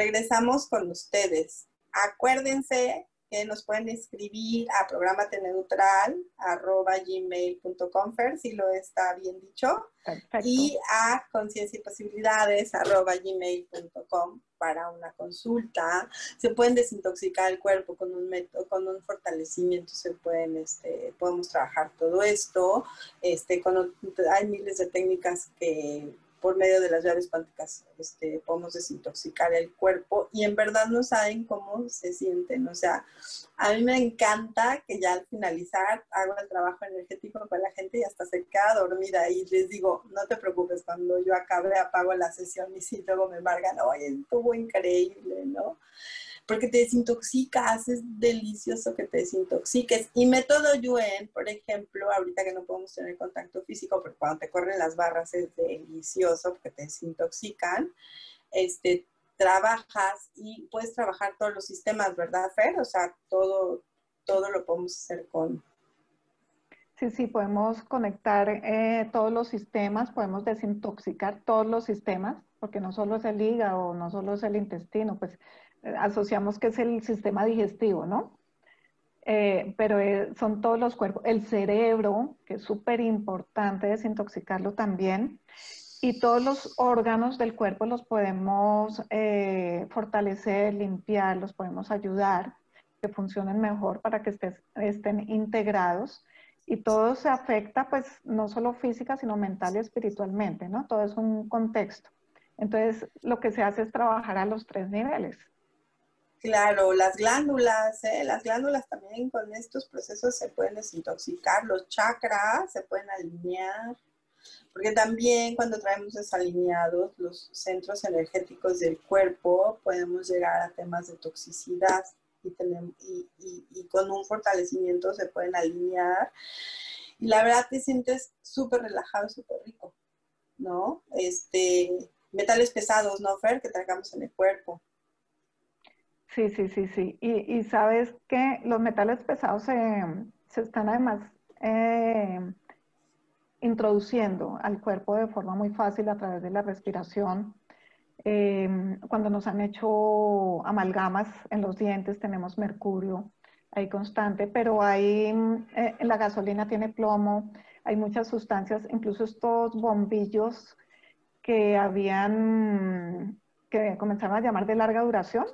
Regresamos con ustedes. Acuérdense que nos pueden escribir a programateneutral.gmail.com, si lo está bien dicho, y a conciencia y posibilidades gmail.com para una consulta. Se pueden desintoxicar el cuerpo con un método, con un fortalecimiento, se pueden, este, podemos trabajar todo esto. Este, con, hay miles de técnicas que por medio de las llaves cuánticas este, podemos desintoxicar el cuerpo y en verdad no saben cómo se sienten. O sea, a mí me encanta que ya al finalizar hago el trabajo energético con la gente y hasta se queda dormida y les digo, no te preocupes, cuando yo acabe apago la sesión y si luego me embargan, oye, estuvo increíble, ¿no? Porque te desintoxicas, es delicioso que te desintoxiques. Y método Yuen, por ejemplo, ahorita que no podemos tener contacto físico, porque cuando te corren las barras es delicioso porque te desintoxican, este, trabajas y puedes trabajar todos los sistemas, ¿verdad, Fer? O sea, todo, todo lo podemos hacer con... Sí, sí, podemos conectar eh, todos los sistemas, podemos desintoxicar todos los sistemas, porque no solo es el hígado, no solo es el intestino, pues asociamos que es el sistema digestivo, ¿no? Eh, pero eh, son todos los cuerpos, el cerebro, que es súper importante desintoxicarlo también, y todos los órganos del cuerpo los podemos eh, fortalecer, limpiar, los podemos ayudar, que funcionen mejor para que estén integrados. Y todo se afecta, pues, no solo física, sino mental y espiritualmente, ¿no? Todo es un contexto. Entonces, lo que se hace es trabajar a los tres niveles. Claro, las glándulas, ¿eh? las glándulas también con estos procesos se pueden desintoxicar, los chakras se pueden alinear, porque también cuando traemos desalineados los centros energéticos del cuerpo podemos llegar a temas de toxicidad y, tenemos, y, con un fortalecimiento se pueden alinear. Y la verdad te sientes súper relajado, súper rico, ¿no? Este, metales pesados, ¿no, Fer? Que traigamos en el cuerpo Sí, sí, sí, sí. Y, sabes que los metales pesados se, están además eh, introduciendo al cuerpo de forma muy fácil a través de la respiración. Em, cuando nos han hecho amalgamas en los dientes tenemos mercurio ahí constante, pero ahí eh, la gasolina tiene plomo, hay muchas sustancias, incluso estos bombillos que habían, que comenzaron a llamar de larga duración,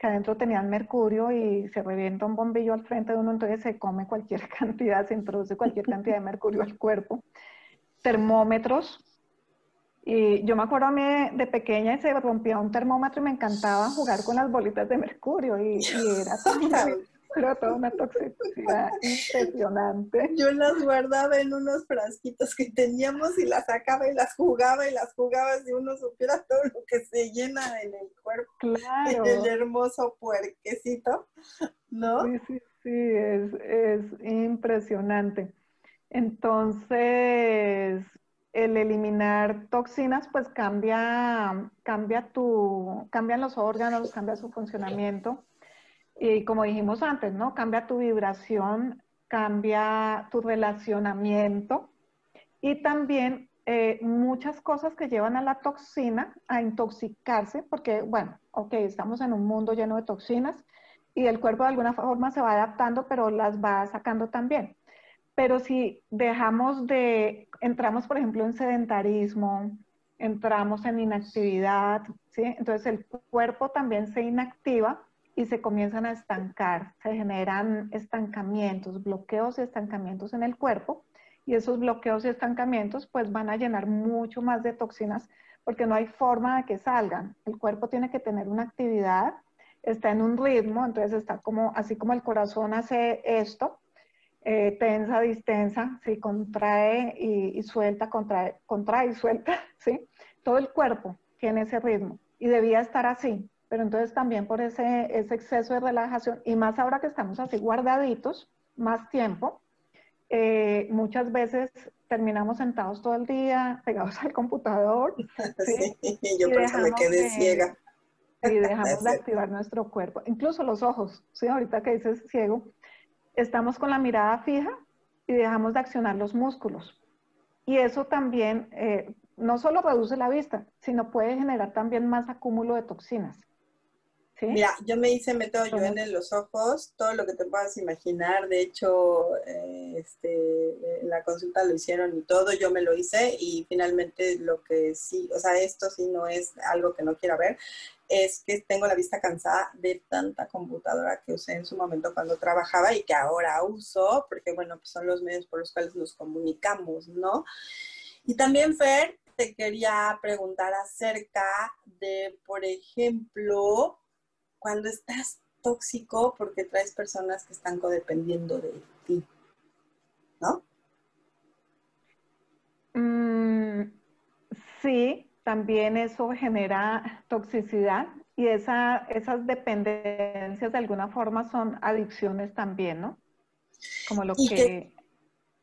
que adentro tenían mercurio y se revienta un bombillo al frente de uno, entonces se come cualquier (laughs) cantidad, se introduce cualquier cantidad de mercurio al cuerpo. Termómetros. Y yo me acuerdo a mí de pequeña y se rompía un termómetro y me encantaba jugar con las bolitas de mercurio y, y era (laughs) tan pero toda una toxicidad impresionante. Yo las guardaba en unos frasquitos que teníamos y las sacaba y las jugaba y las jugaba si uno supiera todo lo que se llena en el cuerpo. Claro. El hermoso puerquecito, ¿no? Sí, sí, sí, es, es impresionante. Entonces, el eliminar toxinas, pues cambia, cambia tu, cambian los órganos, cambia su funcionamiento y como dijimos antes, ¿no? Cambia tu vibración, cambia tu relacionamiento y también eh, muchas cosas que llevan a la toxina a intoxicarse, porque, bueno, ok, estamos en un mundo lleno de toxinas y el cuerpo de alguna forma se va adaptando, pero las va sacando también. Pero si dejamos de, entramos, por ejemplo, en sedentarismo, entramos en inactividad, ¿sí? Entonces el cuerpo también se inactiva y se comienzan a estancar, se generan estancamientos, bloqueos y estancamientos en el cuerpo y esos bloqueos y estancamientos pues van a llenar mucho más de toxinas porque no hay forma de que salgan. El cuerpo tiene que tener una actividad, está en un ritmo, entonces está como, así como el corazón hace esto, eh, tensa, distensa, ¿sí? contrae y, suelta, contrae, contrae y suelta, (laughs) ¿sí? Todo el cuerpo tiene ese ritmo y debía estar así, pero entonces también por ese, ese exceso de relajación y más ahora que estamos así guardaditos, más tiempo, eh, muchas veces terminamos sentados todo el día, pegados al computador. (laughs) Sí, yo por eso me quedé ciega. Y (laughs) dejamos de activar nuestro cuerpo, incluso los ojos, ¿sí? Ahorita que dices ciego, estamos con la mirada fija y dejamos de accionar los músculos. Y eso también eh, no solo reduce la vista, sino puede generar también más acúmulo de toxinas. Mira, yo me hice método yo en los ojos, todo lo que te puedas imaginar. De hecho, eh, este, la consulta lo hicieron y todo, yo me lo hice y finalmente lo que sí, o sea, esto sí no es algo que no quiera ver, es que tengo la vista cansada de tanta computadora que usé en su momento cuando trabajaba y que ahora uso, porque bueno, pues son los medios por los cuales nos comunicamos, ¿no? Y también, Fer, te quería preguntar acerca de, por ejemplo, cuando estás tóxico porque traes personas que están codependiendo de ti, ¿no? Mm, sí, también eso genera toxicidad y esa, esas dependencias de alguna forma son adicciones también, ¿no? Como lo que,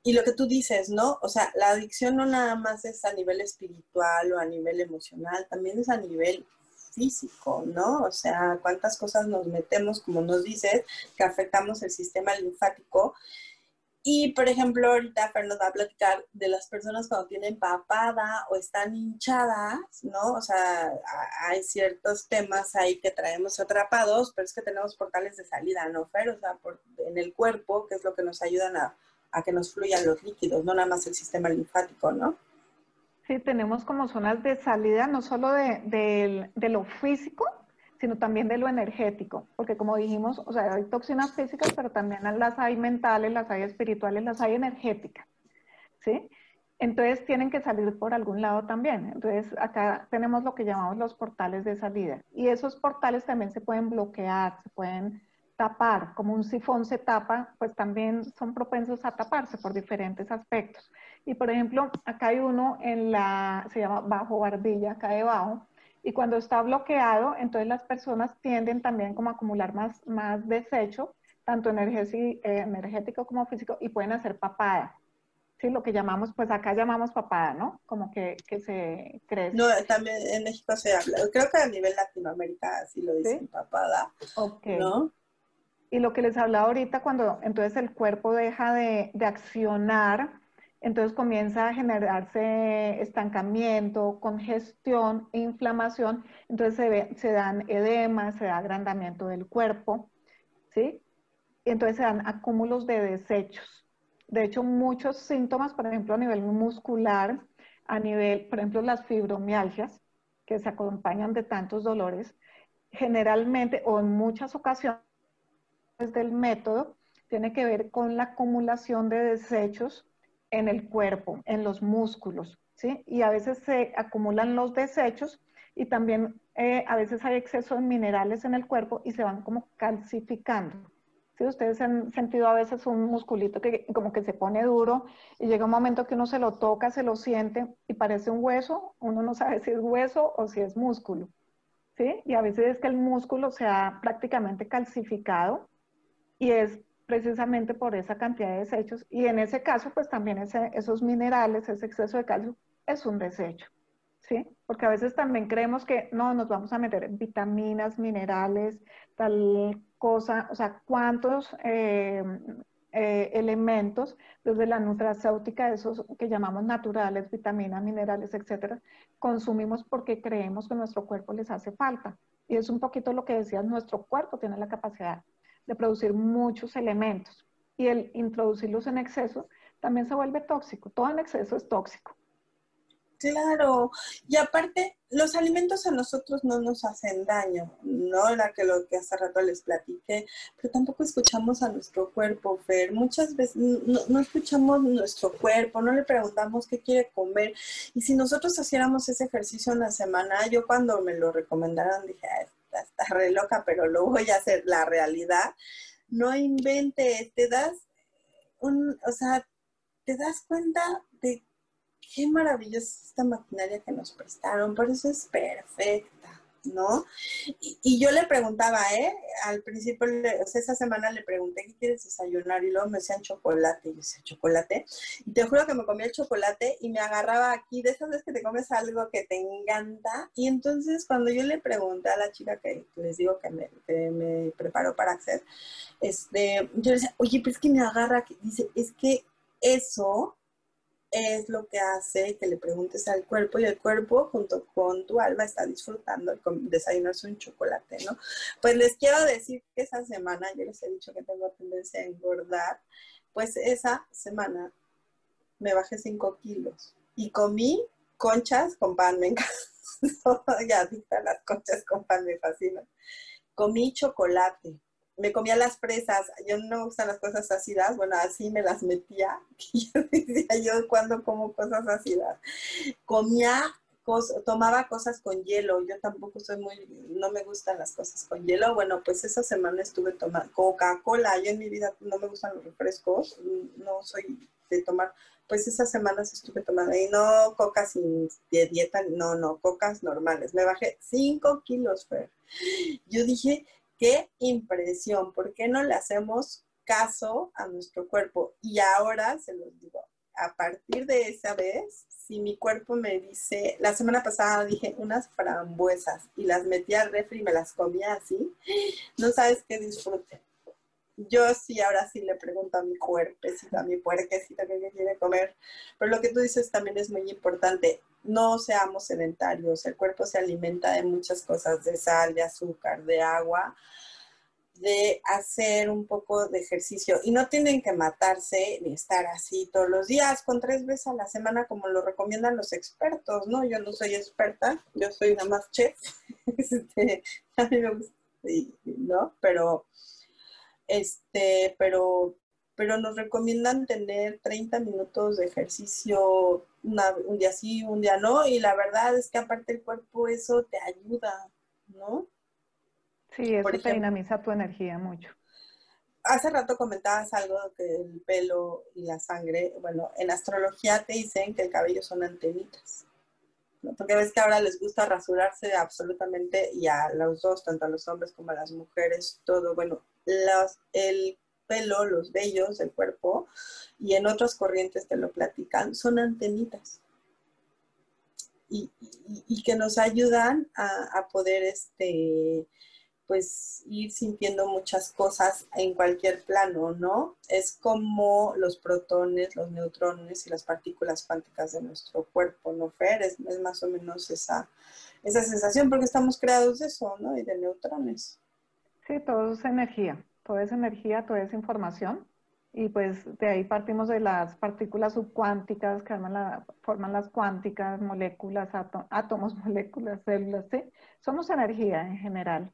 Y lo que tú dices, ¿no? O sea, la adicción no nada más es a nivel espiritual o a nivel emocional, también es a nivel físico, ¿no? O sea, cuántas cosas nos metemos, como nos dices, que afectamos el sistema linfático. Y, por ejemplo, ahorita Fer nos va a platicar de las personas cuando tienen papada o están hinchadas, ¿no? O sea, hay ciertos temas ahí que traemos atrapados, pero es que tenemos portales de salida, ¿no, Fer? O sea, en el cuerpo, que es lo que nos ayudan a, a que nos fluyan los líquidos, no nada más el sistema linfático, ¿no? Sí, tenemos como zonas de salida no solo de, lo físico, sino también de lo energético, porque como dijimos, o sea, hay toxinas físicas, pero también las hay mentales, las hay espirituales, las hay energéticas, ¿sí? Entonces tienen que salir por algún lado también. Entonces acá tenemos lo que llamamos los portales de salida y esos portales también se pueden bloquear, se pueden tapar, como un sifón se tapa, pues también son propensos a taparse por diferentes aspectos. Y por ejemplo, acá hay uno en la, se llama bajo barbilla, acá debajo, y cuando está bloqueado, entonces las personas tienden también como a acumular más, más desecho, tanto eh, energético como físico, y pueden hacer papada. Sí, lo que llamamos, pues acá llamamos papada, ¿no? Como que, que se crece. No, también en México se habla, creo que a nivel Latinoamérica sí lo dicen papada, Ok. ¿no? Y lo que les hablaba ahorita, cuando entonces el cuerpo deja de, de accionar, entonces comienza a generarse estancamiento, congestión, inflamación, entonces se, dan edemas, se da agrandamiento del cuerpo, ¿sí? Entonces se dan acúmulos de desechos. De hecho, muchos síntomas, por ejemplo, a nivel muscular, a nivel, por ejemplo, las fibromialgias, que se acompañan de tantos dolores, generalmente o en muchas ocasiones del método, tiene que ver con la acumulación de desechos en el cuerpo, en los músculos, ¿sí? Y a veces se acumulan los desechos y también eh, a veces hay exceso de minerales en el cuerpo y se van como calcificando. ¿Sí? Ustedes han sentido a veces un musculito que como que se pone duro y llega un momento que uno se lo toca, se lo siente y parece un hueso, uno no sabe si es hueso o si es músculo. ¿Sí? Y a veces es que el músculo se ha prácticamente calcificado y es precisamente por esa cantidad de desechos. Y en ese caso, pues también esos minerales, ese exceso de calcio, es un desecho. ¿Sí? Porque a veces también creemos que no, nos vamos a meter vitaminas, minerales, tal cosa, o sea, cuántos eh, eh, elementos desde la nutracéutica, esos que llamamos naturales, vitaminas, minerales, etcétera, consumimos porque creemos que nuestro cuerpo les hace falta. Y es un poquito lo que decías, nuestro cuerpo tiene la capacidad de producir muchos elementos y el introducirlos en exceso también se vuelve tóxico. Todo en exceso es tóxico. Claro, y aparte, los alimentos a nosotros no nos hacen daño, ¿no? La que lo que hace rato les platiqué, pero tampoco escuchamos a nuestro cuerpo, Fer. Muchas veces no, escuchamos nuestro cuerpo, no le preguntamos qué quiere comer. Y si nosotros hiciéramos ese ejercicio en la semana, yo cuando me lo recomendaron dije, está, re loca, pero lo voy a hacer la realidad. No inventes, te das un, o sea, te das cuenta de qué maravillosa esta maquinaria que nos prestaron, por eso es perfecta, ¿no? Y, yo le preguntaba, ¿eh? Al principio, o sea, esa semana le pregunté, ¿qué quieres desayunar? Y luego me decían chocolate, y yo decía, ¿chocolate? Y te juro que me comía el chocolate y me agarraba aquí, de esas veces que te comes algo que te encanta, y entonces cuando yo le pregunté a la chica que les digo que me, que me preparó para hacer, este, yo le decía, oye, pero es que me agarra, dice, es que eso es lo que hace que le preguntes al cuerpo y el cuerpo junto con tu alma está disfrutando de desayunarse un chocolate, ¿no? Pues les quiero decir que esa semana, yo les he dicho que tengo tendencia a engordar, pues esa semana me bajé 5 kilos y comí conchas con pan, me encanta. (laughs) ya las conchas con pan me fascinan. Comí chocolate, me comía las presas, yo no me gustan las cosas ácidas, bueno, así me las metía, (laughs) yo decía yo cuando como cosas ácidas, comía, tomaba cosas con hielo, yo tampoco soy muy, no me gustan las cosas con hielo, bueno, pues esa semana estuve tomando Coca-Cola, yo en mi vida no me gustan los refrescos, no soy de tomar, pues esas semanas estuve tomando, y no cocas sin dieta, no, no, cocas normales, me bajé 5 kilos, Fer. Yo dije, qué impresión, ¿por qué no le hacemos caso a nuestro cuerpo? Y ahora se los digo, a partir de esa vez, si mi cuerpo me dice, la semana pasada dije unas frambuesas y las metí al refri y me las comía así, (gasps) no sabes qué disfrute. Yo sí, ahora sí le pregunto a mi cuerpecito, a mi puerquecito qué quiere comer. Pero lo que tú dices también es muy importante no seamos sedentarios. El cuerpo se alimenta de muchas cosas, de sal, de azúcar, de agua, de hacer un poco de ejercicio. Y no tienen que matarse ni estar así todos los días, con tres veces a la semana, como lo recomiendan los expertos, ¿no? Yo no soy experta, yo soy nada más chef. (laughs) Este, a mí me gusta, ¿no? Pero, este, pero pero nos recomiendan tener 30 minutos de ejercicio un día sí, un día no, y la verdad es que aparte el cuerpo eso te ayuda, ¿no? Sí, eso te dinamiza tu energía mucho. Hace rato comentabas algo que el pelo y la sangre, bueno, en astrología te dicen que el cabello son antenitas. Porque ves que ahora les gusta rasurarse absolutamente y a los dos, tanto a los hombres como a las mujeres, todo, bueno, los, el pelo, los vellos del cuerpo, y en otras corrientes te lo platican, son antenitas. Y, que nos ayudan a, poder este, pues ir sintiendo muchas cosas en cualquier plano, ¿no? Es como los protones, los neutrones y las partículas cuánticas de nuestro cuerpo, ¿no, Fer? Es, más o menos esa, esa sensación, porque estamos creados de eso, ¿no? Y de neutrones. Sí, todo es energía toda esa energía, toda esa información. Y pues de ahí partimos de las partículas subcuánticas que forman las cuánticas, moléculas, átomos, (laughs) moléculas, células, ¿sí? Somos energía en general.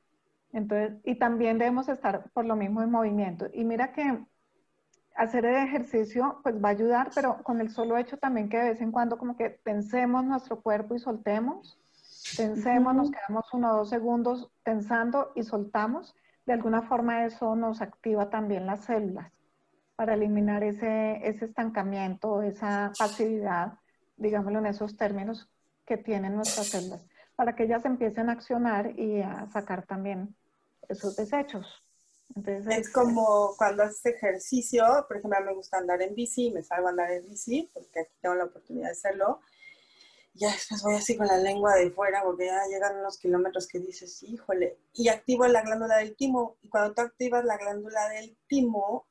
Entonces, y también debemos estar por lo mismo en movimiento. Y mira que hacer el ejercicio pues va a ayudar, pero con el solo hecho también que de vez en cuando como que tensemos nuestro cuerpo y soltemos, tensemos, nos quedamos uno o dos segundos tensando y soltamos de alguna forma eso nos activa también las células para eliminar ese, ese estancamiento, esa pasividad, digámoslo en esos términos, que tienen nuestras células, para que ellas empiecen a accionar y a sacar también esos desechos. Entonces, es como cuando haces ejercicio, por ejemplo, me gusta andar en bici, me salgo a andar en bici, porque aquí tengo la oportunidad de hacerlo, ya después voy así con la lengua de fuera porque ya llegan unos kilómetros que dices, híjole, y activo la glándula del timo. Y cuando tú activas la glándula del timo,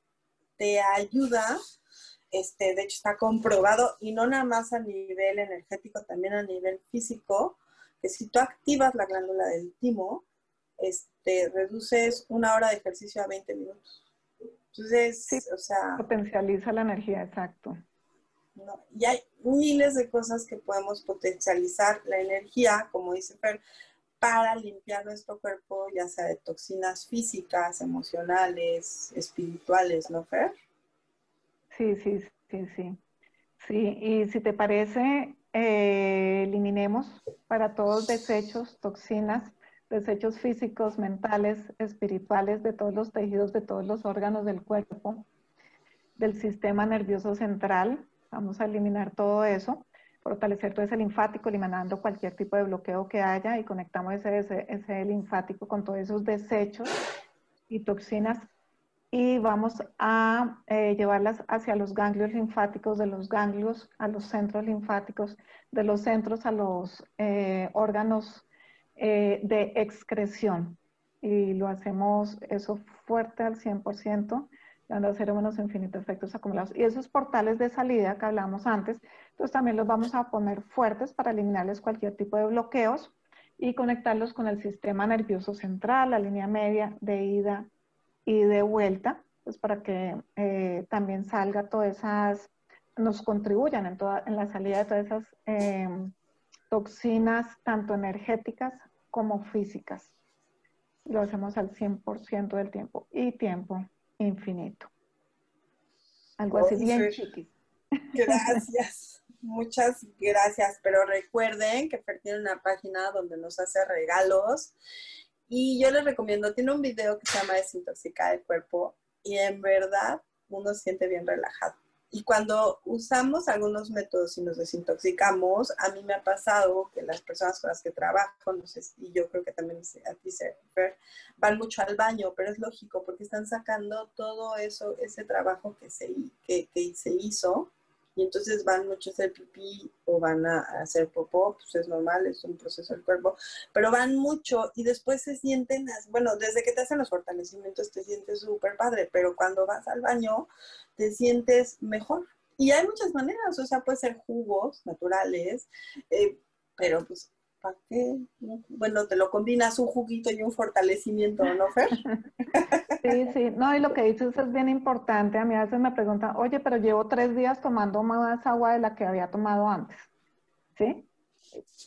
te ayuda, este, de hecho está comprobado, y no nada más a nivel energético, también a nivel físico, que si tú activas la glándula del timo, este, reduces una hora de ejercicio a 20 minutos. Entonces, o sea... Potencializa la energía, exacto. ¿No? Y hay miles de cosas que podemos potencializar la energía, como dice Fer, para limpiar nuestro cuerpo, ya sea de toxinas físicas, emocionales, espirituales, ¿no, Fer? Sí, sí, sí, sí. Sí, y si te parece, eh, eliminemos para todos desechos, toxinas, desechos físicos, mentales, espirituales, de todos los tejidos, de todos los órganos del cuerpo, del sistema nervioso central. Vamos a eliminar todo eso, fortalecer todo ese linfático, eliminando cualquier tipo de bloqueo que haya y conectamos ese, ese linfático con todos esos desechos y toxinas y vamos a eh, llevarlas hacia los ganglios linfáticos, de los ganglios a los centros linfáticos, de los centros a los eh, órganos eh, de excreción. Y lo hacemos eso fuerte al 100%, a cero menos infinito efectos acumulados. Y esos portales de salida que hablamos antes, entonces también los vamos a poner fuertes para eliminarles cualquier tipo de bloqueos y conectarlos con el sistema nervioso central, la línea media de ida y de vuelta, pues para que eh, también salga todas esas, nos contribuyan en, toda, en la salida de todas esas em, toxinas, tanto energéticas como físicas. Lo hacemos al 100% del tiempo y tiempo infinito. Algo así bien. Gracias. (laughs) Muchas gracias, pero recuerden que Fer tiene una página donde nos hace regalos y yo les recomiendo, tiene un video que se llama Desintoxicar el cuerpo y en verdad uno se siente bien relajado. Y cuando usamos algunos métodos y nos desintoxicamos, a mí me ha pasado que las personas con las que trabajo, no sé, y yo creo que también a ti se van mucho al baño, pero es lógico porque están sacando todo eso, ese trabajo que se, que se hizo y entonces van muchos a hacer pipí o van a hacer popó, pues es normal, es un proceso del cuerpo, pero van mucho y después se sienten, bueno, desde que te hacen los fortalecimientos te sientes súper padre, pero cuando vas al baño te sientes mejor. Y hay muchas maneras, o sea, puede ser jugos naturales, eh, pero pues ¿para qué? Bueno, te lo combinas un juguito y un fortalecimiento, ¿no, Fer? (laughs) Sí, sí, no, y lo que dices es bien importante. A mí a veces me preguntan, oye, pero llevo tres días tomando más agua de la que había tomado antes, ¿sí?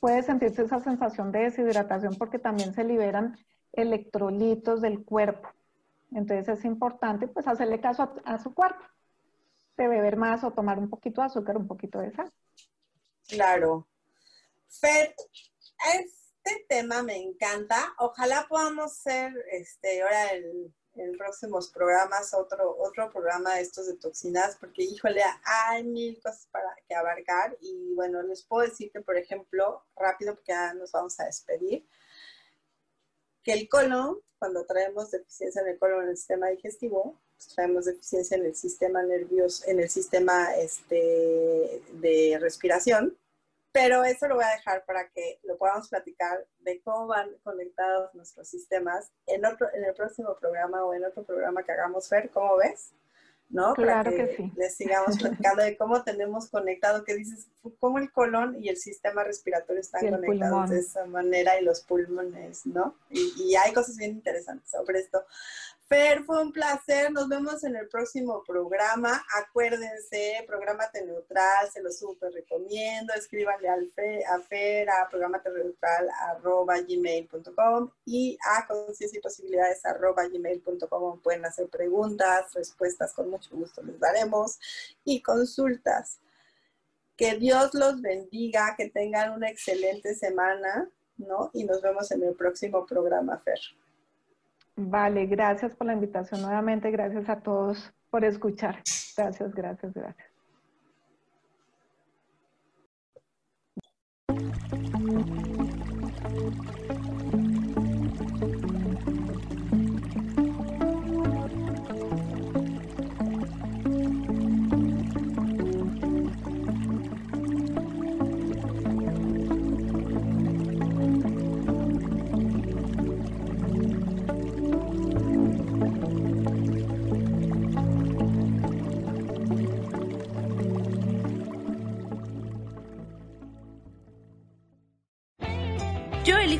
Puede sentirse esa sensación de deshidratación porque también se liberan electrolitos del cuerpo. Entonces es importante pues hacerle caso a, a su cuerpo, de beber más o tomar un poquito de azúcar, un poquito de sal. Claro. Fer, este tema me encanta. Ojalá podamos ser este, ahora el en próximos programas otro, otro programa de estos de toxinas, porque híjole, hay mil cosas para que abarcar y bueno, les puedo decir que, por ejemplo, rápido, porque ya nos vamos a despedir, que el colon, cuando traemos deficiencia en el colon en el sistema digestivo, pues traemos deficiencia en el sistema nervioso, en el sistema este, de respiración, pero eso lo voy a dejar para que lo podamos platicar de cómo van conectados nuestros sistemas en, otro, en el próximo programa o en otro programa que hagamos, ver ¿cómo ves? ¿no? Claro que, sí. Les sigamos platicando de cómo tenemos conectado, que dices, cómo el colon y el sistema respiratorio están conectados de esa manera y los pulmones, ¿no? Y, y, hay cosas bien interesantes sobre esto. Fer, fue un placer. Nos vemos en el próximo programa. Acuérdense, prográmate neutral, se lo súper recomiendo. Escríbanle al Fe, a Fer a gmail.com y a conciencia y posibilidades arroba gmail.com. Pueden hacer preguntas, respuestas, con mucho gusto les daremos y consultas. Que Dios los bendiga, que tengan una excelente semana, ¿no? Y nos vemos en el próximo programa, Fer. Vale, gracias por la invitación nuevamente, gracias a todos por escuchar. Gracias, gracias, gracias.